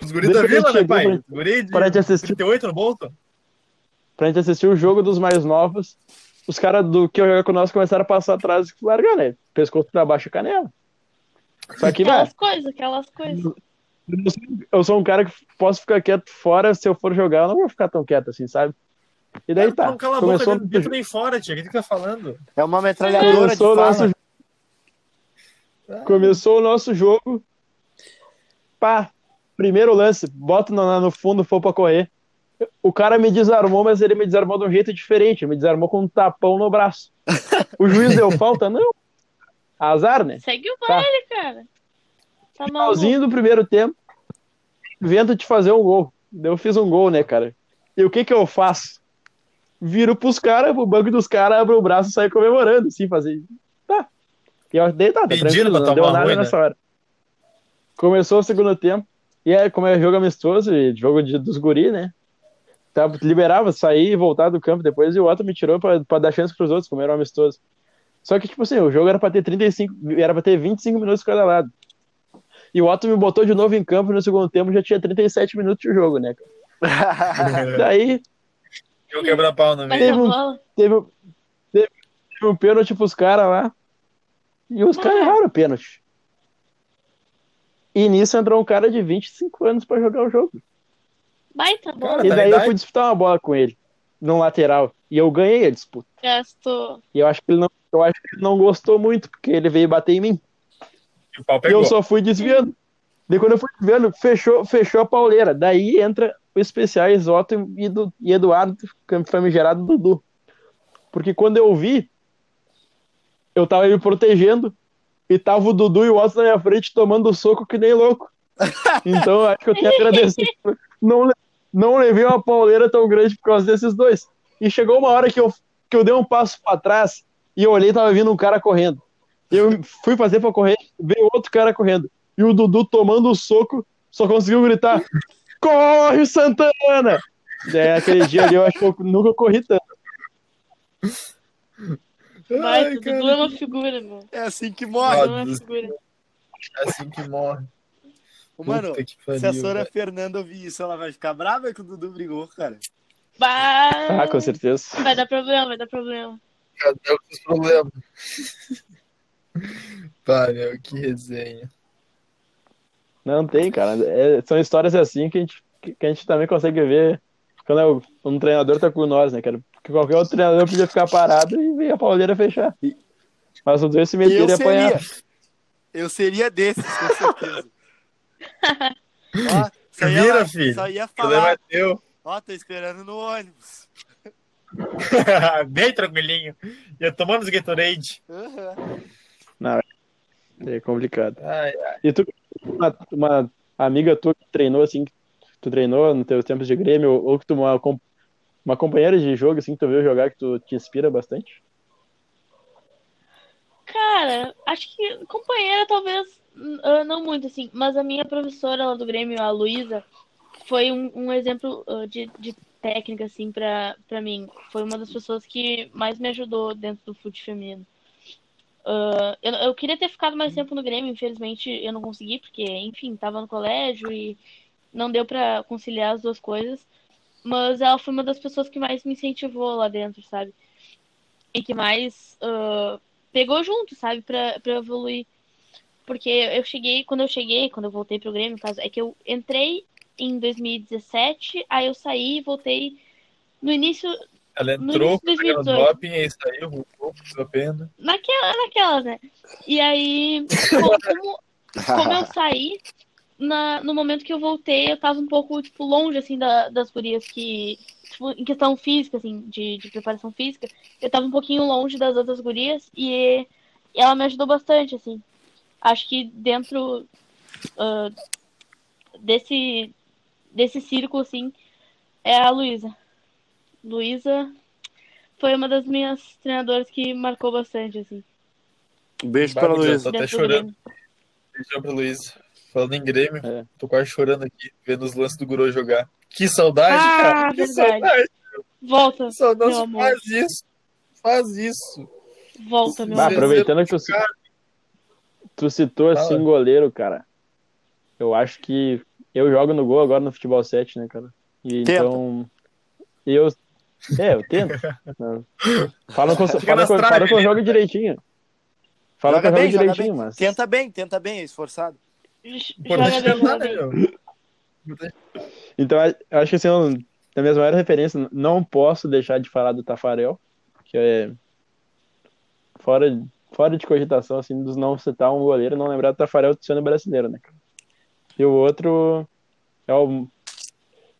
Os guris da eu vila, né, pai? pra- Os guris de pra gente assistir. 38 no bolso? pra gente assistir o jogo dos mais novos, os caras do que jogar com nós começaram a passar atrás e largar, né? Pescoço pra baixo e canela. Só que, Aquelas coisas, aquelas coisas. eu sou um cara que posso ficar quieto fora, se eu for jogar, eu não vou ficar tão quieto assim, sabe? E daí tu tá. Não cala a Começou, boca dentro nem fora, tia. O que tu tá falando? É uma metralhadora de começou, o fala. nosso, começou o nosso jogo. Pá, primeiro lance, bota no, no fundo, for pra correr. O cara me desarmou, mas ele me desarmou de um jeito diferente. Ele me desarmou com um tapão no braço. O juiz deu falta? Não. Azar, né? Segue o Tá. baile, cara. Tá. Finalzinho do primeiro tempo, vento de fazer um gol. Eu fiz um gol, né, cara? E o que que eu faço? Viro pros caras, pro banco dos caras, abro o braço e saio comemorando, assim, fazer. Tá. E eu dei, tá, tá Pedindo não deu nada ruim, nessa hora. Começou o segundo tempo, e aí, como é jogo amistoso, e jogo de, dos guri, né? Tá, liberava, sair e voltar do campo depois, e o Otto me tirou pra, pra dar chance pros outros, como era um amistoso. Só que, tipo assim, o jogo era pra ter 35, era pra ter 25 minutos cada lado. E o Otto me botou de novo em campo e no segundo tempo já tinha 37 minutos de jogo, né? cara? Daí Eu quebrar pau no meio. Teve um- teve, teve, teve um pênalti pros caras lá. E os caras erraram o pênalti. E nisso entrou um cara de 25 anos pra jogar o jogo. Baita bola. Cara, E tá daí eu fui disputar uma bola com ele, num lateral. E eu ganhei a disputa. Gastou. E eu acho que ele não, eu acho que ele não gostou muito, porque ele veio bater em mim. E o pau E eu só fui desviando. Daí quando eu fui desviando, fechou, fechou a pauleira. Daí entra o especiais Otto e, do, e Eduardo, famigerado Dudu. Porque quando eu vi, eu tava me protegendo e tava o Dudu e o Otto na minha frente tomando soco que nem louco. Então eu acho que eu tenho que agradecer. Não, não levei uma pauleira tão grande por causa desses dois. E chegou uma hora que eu, que eu dei um passo pra trás e eu olhei e tava vindo um cara correndo. Eu fui fazer pra correr, veio outro cara correndo. E o Dudu tomando o soco, só conseguiu gritar: Corre, Santana! É, aquele dia ali eu acho que eu nunca corri tanto. Baita. Ai, Dudu cara. é uma figura, meu. É assim que Dudu morre. é figura. É assim que morre. Mano, Puta que se a pariu, Sora velho. Fernanda ouvir isso, ela vai ficar brava que o Dudu brigou, cara. Bah. Ah, com certeza. Vai dar problema, vai dar problema. Cadê os problemas? Pá, meu, que resenha. Não tem, cara. É- são histórias assim que a, gente, que a gente também consegue ver quando é o- um treinador tá com nós, né, cara? Porque qualquer outro treinador podia ficar parado e ver a pauleira fechar. Mas os dois se meteram e apanharam. Eu seria desses, com certeza. Ó, só ia, Vira, filho. Só ia O problema falar, é teu. Ó, tô esperando no ônibus. Bem tranquilinho. Ia tomando os Gatorade. Aham. É complicado. Ai, ai. E tu, uma, uma amiga tua que treinou assim, que tu treinou nos teus tempos de Grêmio, ou, ou que tu uma, uma companheira de jogo assim que tu viu jogar que tu te inspira bastante? Cara, acho que companheira talvez uh, não muito, assim, mas a minha professora lá do Grêmio, a Luísa, foi um, um exemplo uh, de, de técnica, assim, pra, pra mim. Foi uma das pessoas que mais me ajudou dentro do fute feminino. Uh, eu, eu queria ter ficado mais tempo no Grêmio, infelizmente eu não consegui, porque, enfim, tava no colégio e não deu pra conciliar as duas coisas. Mas ela foi uma das pessoas que mais me incentivou lá dentro, sabe? E que mais uh, pegou junto, sabe, pra, pra evoluir. Porque eu cheguei, quando eu cheguei, quando eu voltei pro Grêmio, caso, é que eu entrei em 2017, aí eu saí e voltei no início. Ela No entrou, início de pegando 2018. doping, aí saiu, voltou, a pena. Naquela, naquelas, né? E aí, co- como, como eu saí, na, no momento que eu voltei, eu tava um pouco, tipo, longe, assim, da- das gurias que, tipo, em questão física, assim, de, de preparação física, eu tava um pouquinho longe das outras gurias e, e ela me ajudou bastante, assim. Acho que dentro ah, desse, desse círculo, assim, é a Luísa. Luísa foi uma das minhas treinadoras que marcou bastante, assim. Um beijo pra Bagulho, Luísa. Tô até dentro do chorando. Beijão pra Luiz. Falando em Grêmio, É. tô quase chorando aqui, vendo os lances do Guru jogar. Que saudade, Ah, cara. Que verdade. saudade. Volta, Que saudade. meu amor. Faz isso. Faz isso. volta, meu Bah, amor. aproveitando que tu, tu citou assim goleiro, cara. Eu acho que eu jogo no gol agora no futebol 7, né, cara? E Tenta. então eu é, eu tento. Fala com, fala com, fala que eu ali. jogo direitinho. Fala Joga que eu jogo direitinho, bem. mas Tenta bem, tenta bem, é esforçado. Importante tentar, né? Então, eu acho que assim, eu, das minhas maiores referências, não posso deixar de falar do Tafarel, que é fora, fora de cogitação, assim, dos não citar um goleiro, não lembrar do Tafarel sendo brasileiro, né, cara? E o outro é o,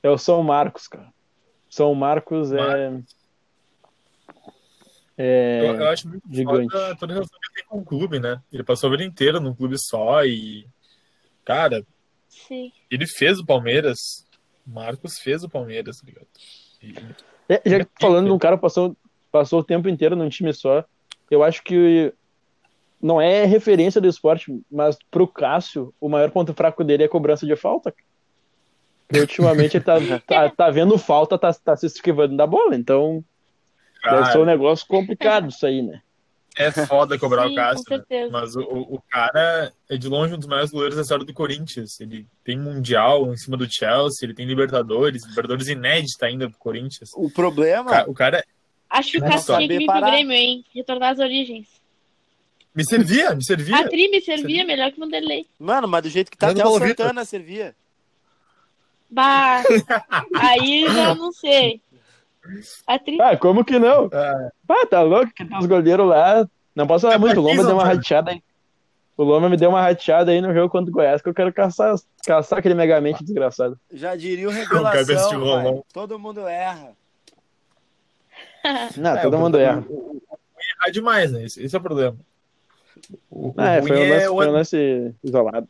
é o São Marcos, cara. São Marcos é. É, Eu, eu acho muito gigante. foda toda a relação que ele tem com o clube, né? Ele passou a vida inteira num clube só e. Cara, Sim. ele fez o Palmeiras. Marcos fez o Palmeiras, tá ligado? E- É, já que falando de um cara que passou, passou o tempo inteiro num time só, eu acho que não é referência do esporte, mas pro Cássio, o maior ponto fraco dele é a cobrança de falta. Porque ultimamente ele tá, tá, tá vendo falta, tá, tá se esquivando da bola, então deve ser um Cara, negócio complicado isso aí, né? é foda cobrar Sim, o Cássio, com né? certeza. Mas o, o cara é de longe um dos maiores goleiros da história do Corinthians. Ele tem Mundial em cima do Chelsea, ele tem Libertadores, Libertadores inédita ainda pro Corinthians. O problema. O cara Acho que o Cássio tinha que vir pro. Grêmio, hein? Retornar às origens. Me servia, me servia. A Tri me servia melhor que o Vanderlei. Mano, mas do jeito que tá, até o. Santana servia. Bah, aí já não sei. A Tri. Ah, como que não? Ah, Ah, tá louco que tem os goleiros lá. Não posso falar É muito, o Loma deu uma rateada aí. O Loma me deu uma rateada aí no jogo contra o Goiás, que eu quero caçar, caçar aquele megamente desgraçado. Já diria o revelação, pai. Todo mundo erra. Não, é, todo o- mundo erra. o- o- o- Errar demais, né? Esse, esse é o problema. O, o Ah, é, ruim foi um lance, é o- foi um lance isolado.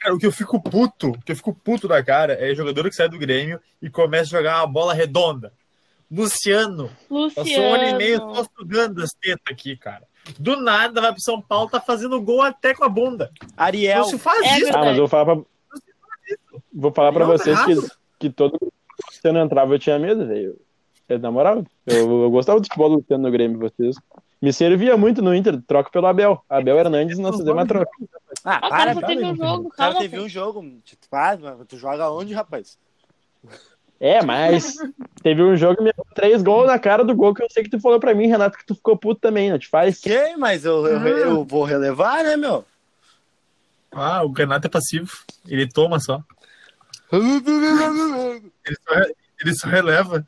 Cara, o que eu fico puto, o que eu fico puto da cara é jogador que sai do Grêmio e começa a jogar uma bola redonda. Luciano, passou um ano e meio só Luciano. sugando as tetas aqui, cara. Do nada vai pro São Paulo, tá fazendo gol até com a bunda. Ariel. Não se faz É isso. verdade. Ah, mas eu vou falar pra, vou falar pra tá vocês que, que todo Luciano entrava eu tinha medo, velho. É, Na moral, eu, eu gostava do futebol do Luciano no Grêmio, vocês. Me servia muito no Inter, troca pelo Abel. Abel Hernandes, nós fizemos uma troca. Ah, Ah, o para, cara teve um jogo, O cara calma. teve um jogo. Tu, faz, mano, tu joga onde, rapaz? É, mas teve um jogo me deu três gols na cara do gol que eu sei que tu falou pra mim, Renato, que tu ficou puto também, não te faz? Que? Mas eu, eu, Ah. eu vou relevar, né, meu? Ah, o Renato é passivo. Ele toma só. Ele só, ele só releva.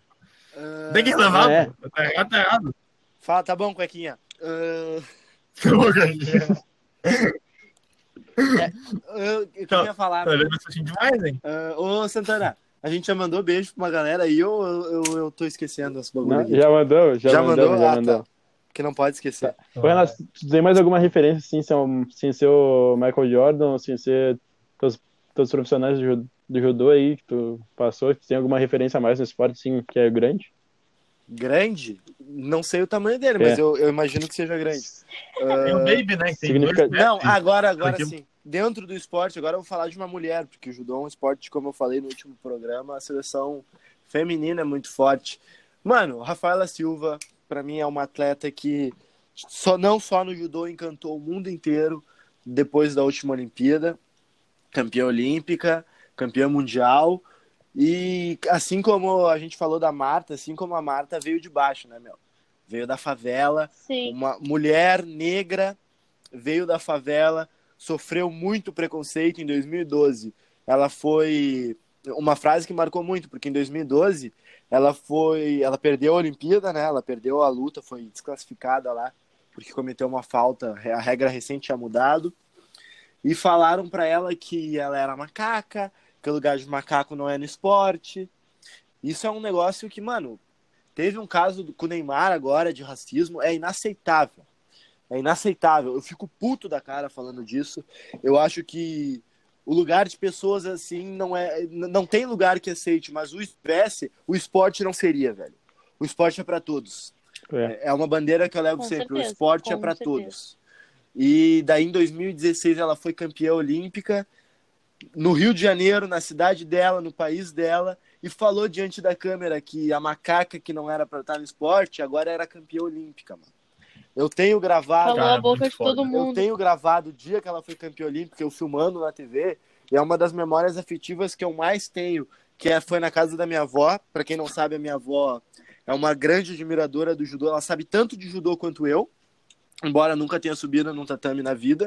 Tem que relevar, É. pô. Tá errado, tá errado. Fala, tá bom, cuequinha. Ah, Ô, galinha. eu, eu queria falar. Tá assim demais, hein? Ah, ô, Santana, a gente já mandou beijo pra uma galera aí ou eu, eu, eu tô esquecendo as aqui? já mandou, já, Já mandou, mandou? já Ah, mandou. tá. Que não pode esquecer. Renato, tu tem mais alguma referência, assim, sem, sem ser o Michael Jordan, sem ser teus, teus profissionais do, do judô aí que tu passou, tem alguma referência a mais no esporte, assim, que é grande? Grande? Não sei o tamanho dele, É. mas eu, eu imagino que seja grande. Tem o Ah, Baby, né? Significa- Não, agora, agora Aqui- sim. Dentro do esporte, agora eu vou falar de uma mulher, porque o judô é um esporte, como eu falei no último programa, a seleção feminina é muito forte. Mano, Rafaela Silva, pra mim, é uma atleta que só não só no judô encantou o mundo inteiro depois da última Olimpíada, campeã olímpica, campeã mundial. E assim como a gente falou da Marta, assim como a Marta veio de baixo, né, meu? Veio da favela, Sim. uma mulher negra veio da favela, sofreu muito preconceito em 2012. Ela foi uma frase que marcou muito, porque em 2012 ela foi, ela perdeu a Olimpíada, né? Ela perdeu a luta, foi desclassificada lá porque cometeu uma falta, a regra recente tinha mudado. E falaram pra ela que ela era macaca, que o lugar de macaco não é no esporte. Isso é um negócio que, mano, teve um caso do- com o Neymar agora de racismo, é inaceitável. É inaceitável. Eu fico puto da cara falando disso. Eu acho que o lugar de pessoas assim não é. Não tem lugar que aceite, mas o tivesse, o esporte não seria, velho. O esporte é pra todos. É. É uma bandeira que eu levo Com sempre. o certeza, esporte é certeza. todos. E daí em 2016 ela foi campeã olímpica no Rio de Janeiro, na cidade dela, no país dela, e falou diante da câmera que a macaca que não era pra estar no esporte agora era campeã olímpica, mano. Eu tenho gravado, Falou a boca de todo foda. eu mundo. tenho gravado o dia que ela foi campeã olímpica, eu filmando na TV, e é uma das memórias afetivas que eu mais tenho, que é, foi na casa da minha avó. Pra quem não sabe, a minha avó é uma grande admiradora do judô, ela sabe tanto de judô quanto eu, embora nunca tenha subido num tatame na vida.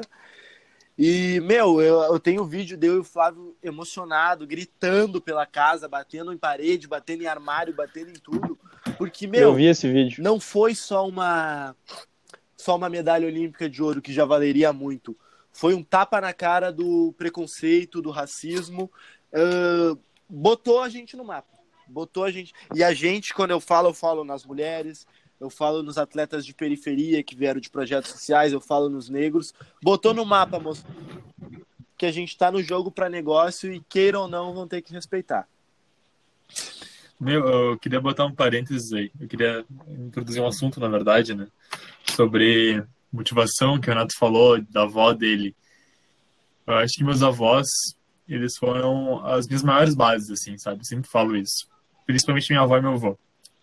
E, meu, eu, eu tenho vídeo de eu e o Flávio emocionado, gritando pela casa, batendo em parede, batendo em armário, batendo em tudo. Porque, meu, Eu vi esse vídeo. não foi só uma só uma medalha olímpica de ouro que já valeria muito. Foi um tapa na cara do preconceito, do racismo. Ah, botou a gente no mapa. Botou a gente. E a gente, quando eu falo, eu falo nas mulheres, eu falo nos atletas de periferia que vieram de projetos sociais, eu falo nos negros. Botou no mapa, moço. Que a gente tá no jogo para negócio e queira ou não vão ter que respeitar. Meu, eu queria botar um parênteses aí. Eu queria introduzir um assunto, na verdade, né? Sobre motivação que o Renato falou, da avó dele. Eu acho que meus avós, eles foram as minhas maiores bases, assim, sabe? Eu sempre falo isso. Principalmente minha avó e meu avô.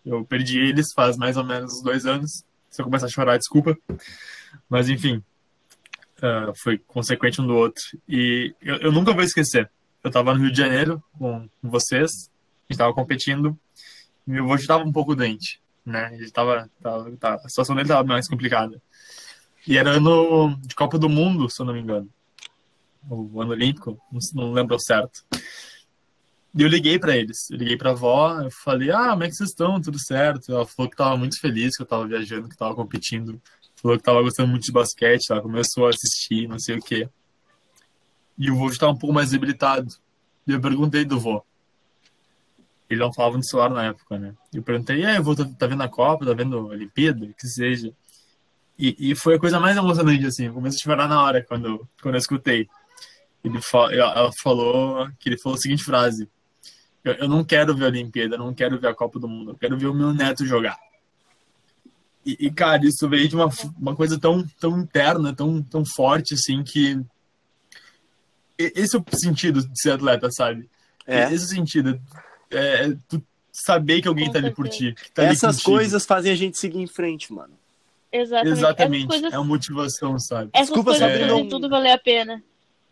Eu perdi eles faz mais ou menos dois anos. Se eu começar a chorar, desculpa. Mas, enfim, ah, foi consequente um do outro. E eu, eu nunca vou esquecer. Eu tava no Rio de Janeiro com vocês, a gente tava competindo, e meu avô tava um pouco doente, né? Ele tava, tava, tava- a situação dele tava mais complicada. E era ano de Copa do Mundo, se eu não me engano. O ano olímpico, não, não lembro certo. Eu liguei pra eles, eu liguei pra avó, eu falei, ah, como é que vocês estão? Tudo certo? Ela falou que tava muito feliz que eu tava viajando, que tava competindo. Falou que tava gostando muito de basquete, ela começou a assistir, não sei o quê. E o vô já tava um pouco mais debilitado. E eu perguntei do vô. Ele não falava no celular na época, né? Eu perguntei, e aí, vô, tá, tá vendo a Copa, tá vendo a Olimpíada, que seja. E, e foi a coisa mais emocionante, assim. Eu comecei a chorar na hora quando, quando eu escutei. Ele ela falou que ele falou a seguinte frase: eu, eu não quero ver a Olimpíada, eu não quero ver a Copa do Mundo, eu quero ver o meu neto jogar. E, e, cara, isso veio de uma, uma coisa tão, tão interna, tão, tão forte, assim, que. Esse é o sentido de ser atleta, sabe? É. Esse é o sentido. É, é tu saber que alguém Com tá ali por ti. que tá Essas coisas fazem a gente seguir em frente, mano. Exatamente. Exatamente. Coisas, É uma motivação, sabe? essas Desculpa, coisas tudo valer a pena.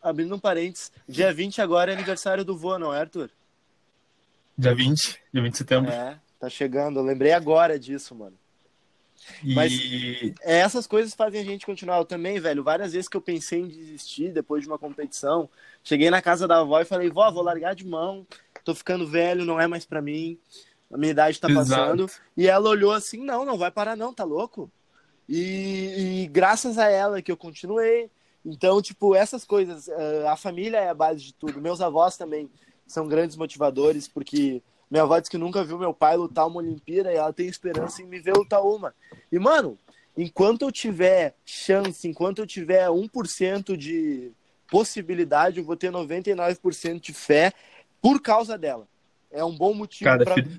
Abrindo um parênteses, dia 20 agora é aniversário do vô, não é, Arthur? Dia 20, dia 20 de setembro. É, tá chegando. Eu lembrei agora disso, mano. E Mas- É, essas coisas fazem a gente continuar. Eu também, velho, várias vezes que eu pensei em desistir depois de uma competição, cheguei na casa da avó e falei, vó, vou largar de mão, tô ficando velho, não é mais pra mim, a minha idade tá Exato. passando. E ela olhou assim, não, não vai parar não, tá louco? E, e graças a ela que eu continuei. Então, tipo, essas coisas, eh, a família é a base de tudo. Meus avós também são grandes motivadores, porque minha avó disse que nunca viu meu pai lutar uma Olimpíada e ela tem esperança em me ver lutar uma. E, mano, enquanto eu tiver chance, enquanto eu tiver 1% de possibilidade, eu vou ter 99% de fé por causa dela. É um bom motivo.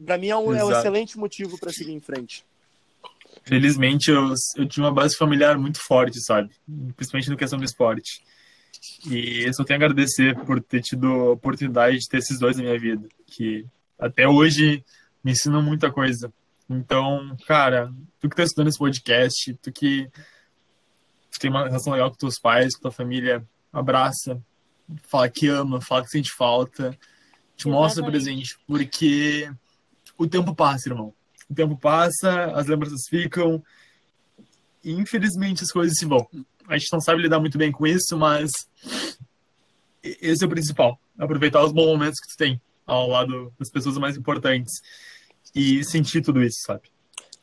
Pra mim é um, é um excelente motivo pra seguir em frente. Felizmente, eu, eu tinha uma base familiar muito forte, sabe? Principalmente no questão do esporte. E eu só tenho a agradecer por ter tido a oportunidade de ter esses dois na minha vida, que até hoje me ensinam muita coisa. Então, cara, tu que tá estudando esse podcast, tu que tem uma relação legal com teus pais, com tua família, abraça, fala que ama, fala que sente falta, te mostra Exatamente. presente, porque o tempo passa, irmão. O tempo passa, as lembranças ficam, e infelizmente as coisas se vão. A gente não sabe lidar muito bem com isso, mas esse é o principal. Aproveitar os bons momentos que tu tem ao lado das pessoas mais importantes e sentir tudo isso, sabe?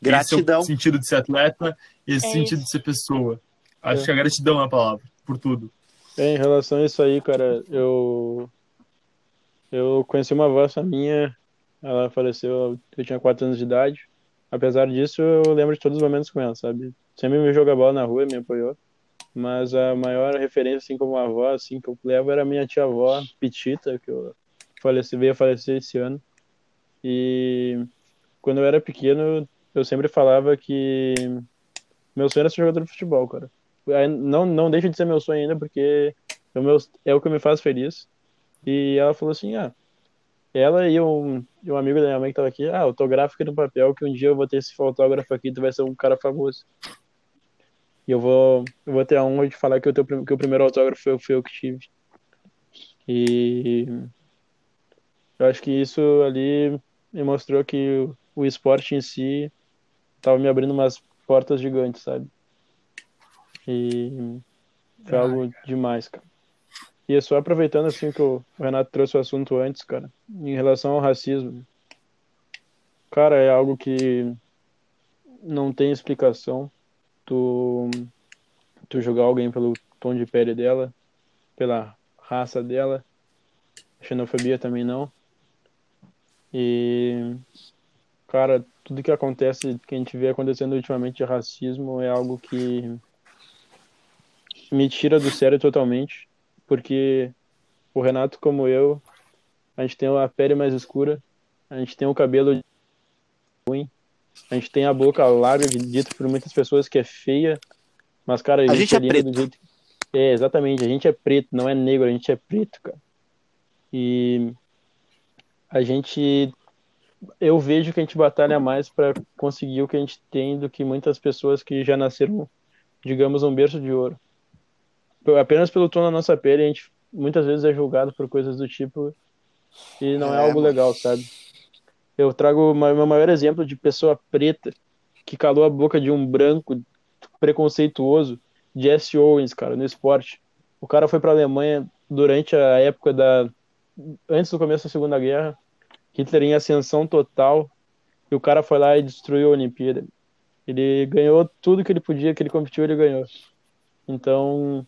Gratidão. Esse é o sentido de ser atleta, esse É sentido isso. de ser pessoa. Acho É. que a gratidão é a palavra, por tudo. É, em relação a isso aí, cara, eu eu conheci uma avó essa minha, ela faleceu, eu tinha 4 anos de idade. Apesar disso, eu lembro de todos os momentos com ela, sabe? Sempre me jogou bola na rua, me apoiou. Mas a maior referência, assim, como avó, assim, que eu levo era a minha tia-avó, Petita, que eu faleci, veio a falecer esse ano. E quando eu era pequeno, eu sempre falava que meu sonho era ser jogador de futebol, cara. Não, não deixa de ser meu sonho ainda, porque é o, meu, é o que me faz feliz. E ela falou assim, ah, ela e um, e um amigo da minha mãe que tava aqui, ah, autografa aqui no papel que um dia eu vou ter esse fotógrafo aqui, tu vai ser um cara famoso. E eu vou, eu vou ter a honra de falar que, o prim- que o primeiro autógrafo foi, foi eu que tive. E eu acho que isso ali me mostrou que o, o esporte em si tava me abrindo umas portas gigantes, sabe? E foi Ah, algo demais, cara. E só aproveitando assim que o Renato trouxe o assunto antes, cara, em relação ao racismo. Cara, é algo que não tem explicação. Tu, tu julgar alguém pelo tom de pele dela, pela raça dela, xenofobia também não. E, cara, tudo que acontece, que a gente vê acontecendo ultimamente de racismo é algo que me tira do sério totalmente, porque o Renato, como eu, a gente tem a pele mais escura, a gente tem o cabelo ruim, a gente tem a boca larga, dito por muitas pessoas que é feia, mas, cara, a, A gente é lindo preto. do jeito. É, exatamente, a gente é preto, não é negro, a gente é preto, cara. E a gente. Eu vejo que a gente batalha mais para conseguir o que a gente tem do que muitas pessoas que já nasceram, digamos, um berço de ouro. Apenas pelo tom da nossa pele, a gente muitas vezes é julgado por coisas do tipo e não é, É, algo legal, sabe? Eu trago o ma- meu maior exemplo de pessoa preta que calou a boca de um branco preconceituoso, Jesse Owens, cara, no esporte. O cara foi para a Alemanha durante a época da antes do começo da Segunda Guerra, Hitler em ascensão total, e o cara foi lá e destruiu a Olimpíada. Ele ganhou tudo que ele podia, que ele competiu, ele ganhou. Então,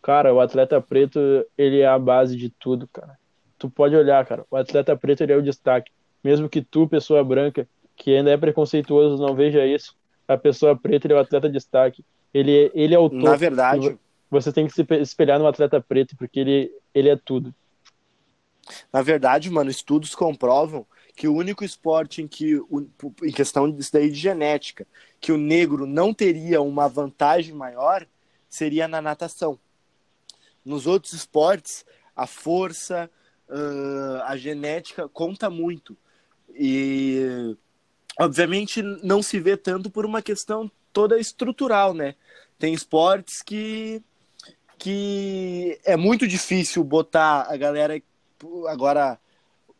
cara, o atleta preto, ele é a base de tudo, cara. Tu pode olhar, cara, o atleta preto, ele é o destaque. Mesmo que tu, pessoa branca, que ainda é preconceituoso, não veja isso, a pessoa preta, ele é o atleta destaque. Ele, ele é o Na topo. verdade, Você tem que se espelhar no atleta preto, porque ele, ele é tudo. na verdade, mano, estudos comprovam que o único esporte em que, em questão disso daí de genética, que o negro não teria uma vantagem maior seria na natação. Nos outros esportes, a força, a genética conta muito. E, obviamente, não se vê tanto por uma questão toda estrutural, né? Tem esportes que, que é muito difícil botar a galera agora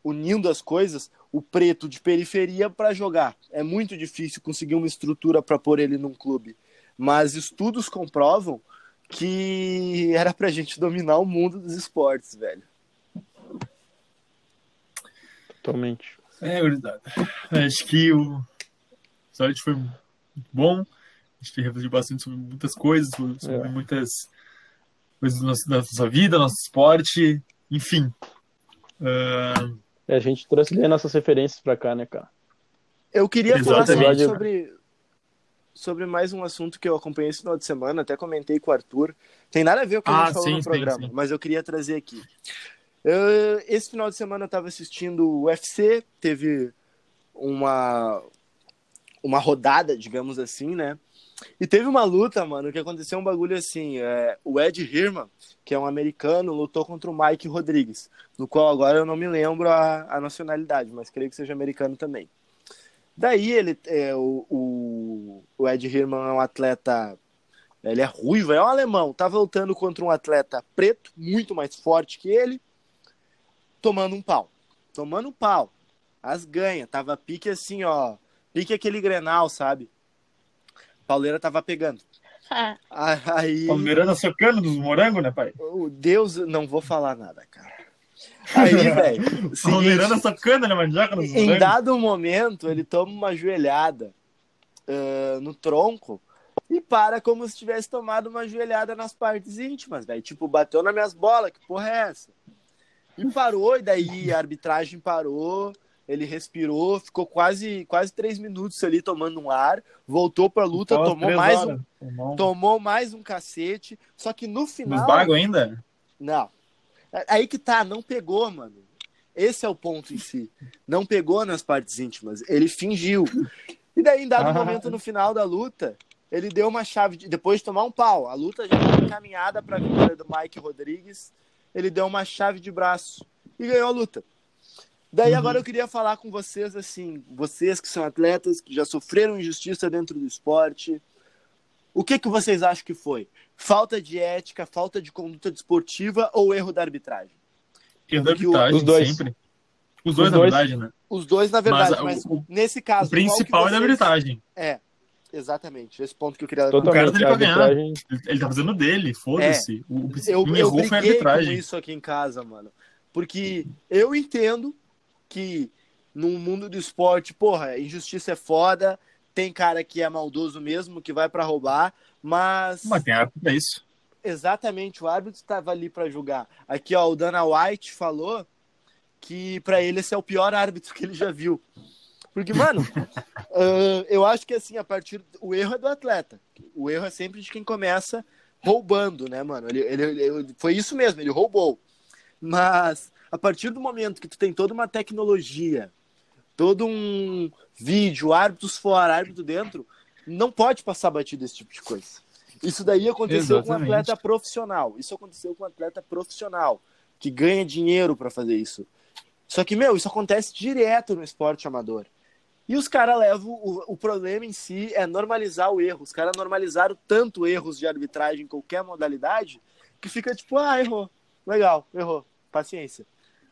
unindo as coisas, o preto de periferia para jogar. É muito difícil conseguir uma estrutura para pôr ele num clube. Mas estudos comprovam que era pra gente dominar o mundo dos esportes, velho. Totalmente. É, gurizada. Acho que o episódio foi muito bom. Acho que refletiu bastante sobre muitas coisas, sobre É. muitas coisas da nossa, da nossa vida, nosso esporte, enfim. É, a gente trouxe bem nossas referências pra cá, né, cara? Eu queria falar Exatamente. sobre, sobre, sobre mais um assunto que eu acompanhei esse final de semana, até comentei com o Arthur. Tem nada a ver com o que a Ah, gente falou sim, no sim, programa, sim. mas eu queria trazer aqui. Eu- esse final de semana eu tava assistindo o UFC, teve uma, uma rodada, digamos assim, né? E teve uma luta, mano, que aconteceu um bagulho assim. é, o Ed Hirman, que é um americano, lutou contra o Mike Rodrigues, no qual agora eu não me lembro a, a nacionalidade, mas creio que seja americano também. Daí ele, é, o, o, o Ed Hirman é um atleta, ele é ruivo, é um alemão, tá voltando contra um atleta preto, muito mais forte que ele, tomando um pau. Tomando um pau. As ganha, tava pique assim, ó, pique aquele Grenal, sabe? Pauleira tava pegando. Ah, Aí. Palmeirana socando dos morangos, né, pai? O Deus, não vou falar nada, cara. Aí, velho. Palmeirana socando, né, mandioca nos Em morangos. dado momento, ele toma uma joelhada ah, no tronco e para como se tivesse tomado uma joelhada nas partes íntimas, velho. Tipo, bateu nas minhas bolas, que porra é essa? E parou, e daí a arbitragem parou, ele respirou, ficou quase, quase três minutos ali tomando um ar, voltou pra luta, Tava tomou mais, horas. um, Tomou tomou mais um cacete, só que no Nos final... bagos ainda? Não. Aí que tá, não pegou, mano. Esse é o ponto em si. Não pegou nas partes íntimas. Ele fingiu. E daí, em dado Ah. momento, no final da luta, ele deu uma chave. De... Depois de tomar um pau, a luta já estava encaminhada para a vitória do Mike Rodrigues. Ele deu uma chave de braço e ganhou a luta. Daí Uhum. agora eu queria falar com vocês assim, vocês que são atletas, que já sofreram injustiça dentro do esporte. O que que vocês acham que foi? Falta de ética, falta de conduta desportiva ou erro da arbitragem? Erro da o- arbitragem, os dois. sempre. Os dois, Os na dois. verdade, né? Os dois, na verdade, Mas, mas, o- nesse caso. O principal qual é que da vocês- arbitragem. É, exatamente. Esse ponto que eu queria levantar. cara Totalmente. tá ali pra ganhar. Ele, tá fazendo dele, foda-se. O, o Eu, eu errou foi a arbitragem. isso aqui em casa, mano. Porque eu entendo que no mundo do esporte, porra, injustiça é foda, tem cara que é maldoso mesmo, que vai pra roubar, mas Mas tem árbitro pra isso. exatamente o árbitro estava ali pra julgar. Aqui, ó, o Dana White falou que pra ele esse é o pior árbitro que ele já viu. Porque, mano, ah, eu acho que assim, a partir. O erro é do atleta. O erro é sempre de quem começa roubando, né, mano? Ele, ele, ele- foi isso mesmo, ele roubou. Mas a partir do momento que tu tem toda uma tecnologia, todo um vídeo, árbitros fora, árbitro dentro, não pode passar batido esse tipo de coisa. Isso daí aconteceu com um Exatamente. atleta profissional. Isso aconteceu com um atleta profissional que ganha dinheiro pra fazer isso. Só que, meu, isso acontece direto no esporte amador. E os caras levam. O, o problema em si é normalizar o erro. Os caras normalizaram tanto erros de arbitragem em qualquer modalidade que fica tipo, ah, errou. Legal, errou. Paciência.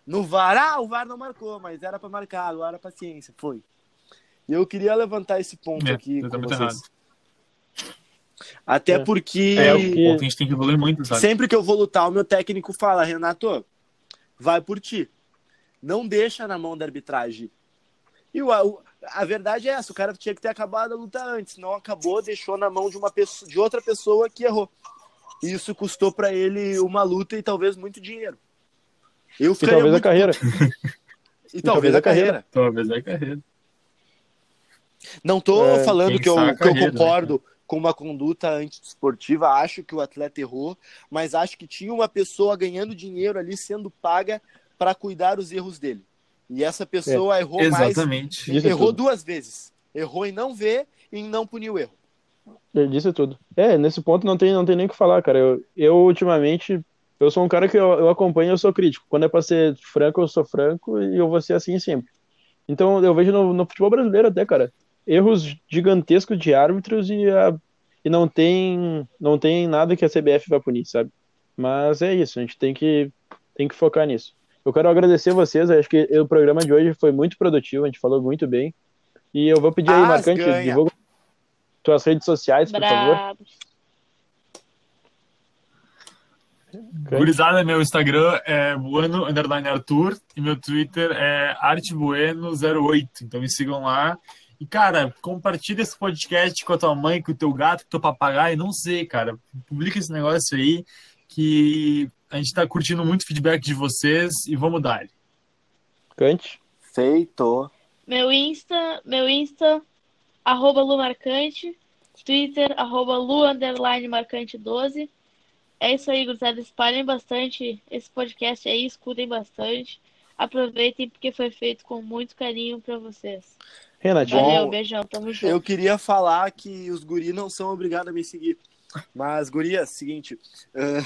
No VAR, ah, o VAR não marcou, mas era pra marcar, agora paciência. Foi. E eu queria levantar esse ponto É, aqui com vocês. Até É. porque. É o que- ponto a gente tem que evoluir muito, sabe? Sempre que eu vou lutar, o meu técnico fala, Renato, vai por ti. Não deixa na mão da arbitragem. E o- a verdade é essa, o cara tinha que ter acabado a luta antes. Não acabou, deixou na mão de uma pessoa, de outra pessoa que errou. E isso custou pra ele uma luta e talvez muito dinheiro. Eu E talvez a muito carreira. E talvez a carreira. Talvez é carreira. Não tô É, falando que eu, a que eu carreira, né, concordo com uma conduta antidesportiva, acho que o atleta errou, mas acho que tinha uma pessoa ganhando dinheiro ali sendo paga para cuidar os erros dele. E essa pessoa errou mais, Exatamente. É errou tudo. duas vezes. Errou em não ver e em não punir o erro. Ele disse tudo. É, nesse ponto não tem, não tem nem o que falar, cara. Eu, eu ultimamente, eu sou um cara que eu, eu acompanho, eu sou crítico. Quando é pra ser franco, eu sou franco e eu vou ser assim sempre. Então eu vejo no, no futebol brasileiro até, cara, erros gigantescos de árbitros e, a, e não tem não tem nada que a CBF vai punir, sabe? Mas é isso, a gente tem que tem que focar nisso. Eu quero agradecer vocês, acho que o programa de hoje foi muito produtivo, a gente falou muito bem. E eu vou pedir aí, As Marcante, ganha. divulga tuas redes sociais, por favor. Gurizada, meu Instagram é Bueno Underline Arthur e meu Twitter é ArteBueno08. Então me sigam lá. E, cara, compartilha esse podcast com a tua mãe, com o teu gato, com o teu papagaio, não sei, cara. Publica esse negócio aí que a gente tá curtindo muito o feedback de vocês e vamos dar. Cante. Feito. Meu Insta, meu Insta, arroba Lu Marcante, Twitter, arroba Lu underline Marcante 12. É isso aí, gurizada. Espalhem bastante esse podcast aí, escutem bastante. Aproveitem porque foi feito com muito carinho pra vocês. Renatinho, Valeu, Bom, beijão, tamo junto. Eu queria falar que os guri não são obrigados a me seguir. Mas, gurias, seguinte. ah,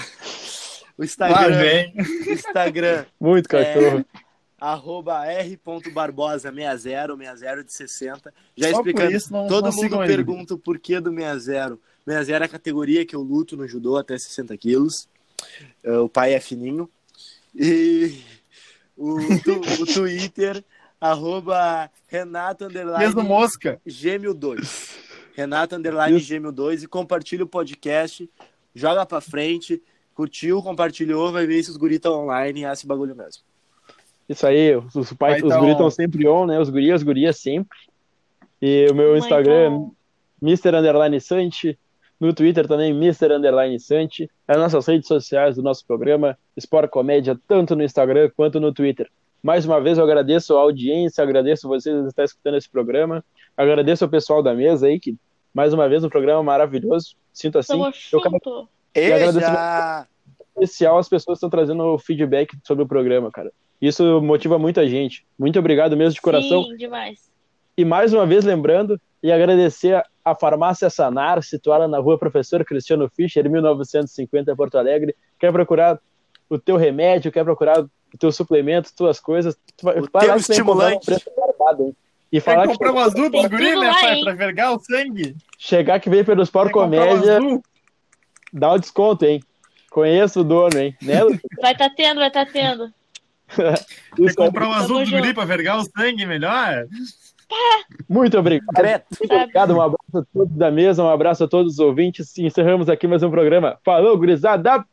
o Instagram. Instagram muito cachorro. arroba r.barbosa60, 60 de 60. Já Só explicando. isso não- Todo não mundo pergunta o porquê do 60. 60 é a categoria que eu luto no judô até 60 quilos. Ah, o pai é fininho. E o, tu- o Twitter, arroba Renato Underline Mesmo mosca. Gêmeo 2. Renato Underline. Gêmeo 2 e compartilha o podcast. Joga pra frente. Curtiu, compartilhou, vai ver se os guri estão online e é esse bagulho mesmo. Isso aí, os, os, pais, Vai os tá estão sempre on, né? Os guris, as gurias sempre. E o meu Instagram tá é Mr. Underline Santi. No Twitter também, Mr. Underline Santi. As nossas redes sociais do nosso programa, Sport Comédia, tanto no Instagram quanto no Twitter. Mais uma vez eu agradeço a audiência, agradeço vocês que estão escutando esse programa. Agradeço ao pessoal da mesa aí, que mais uma vez um programa maravilhoso. Sinto assim. Tamo Eu junto. E já... especial as pessoas que estão trazendo feedback sobre o programa, cara. Isso motiva muita gente. Muito obrigado mesmo de coração. Sim, demais. E mais uma vez lembrando e agradecer a- Farmácia Sanar, situada na rua Professor Cristiano Fischer, 1950, Porto Alegre. Quer procurar o teu remédio, quer procurar o teu suplemento, tuas coisas. Tu vai, O vai teu lá que vai um estimulante. preço barbado, hein? E Quer falar que comprar azul dos Tem guri, né? Pra vergar o sangue. chegar que veio pelo Sport Quer comprar o Comédia? Dá um desconto, hein? Conheço o dono, hein? Né? Vai tá tendo, vai tá tendo. Quer aí. comprar o azul dos guri pra vergar o sangue melhor? Muito obrigado. Muito obrigado, um abraço a todos da mesa, um abraço a todos os ouvintes. Encerramos aqui mais um programa. Falou, gurizada!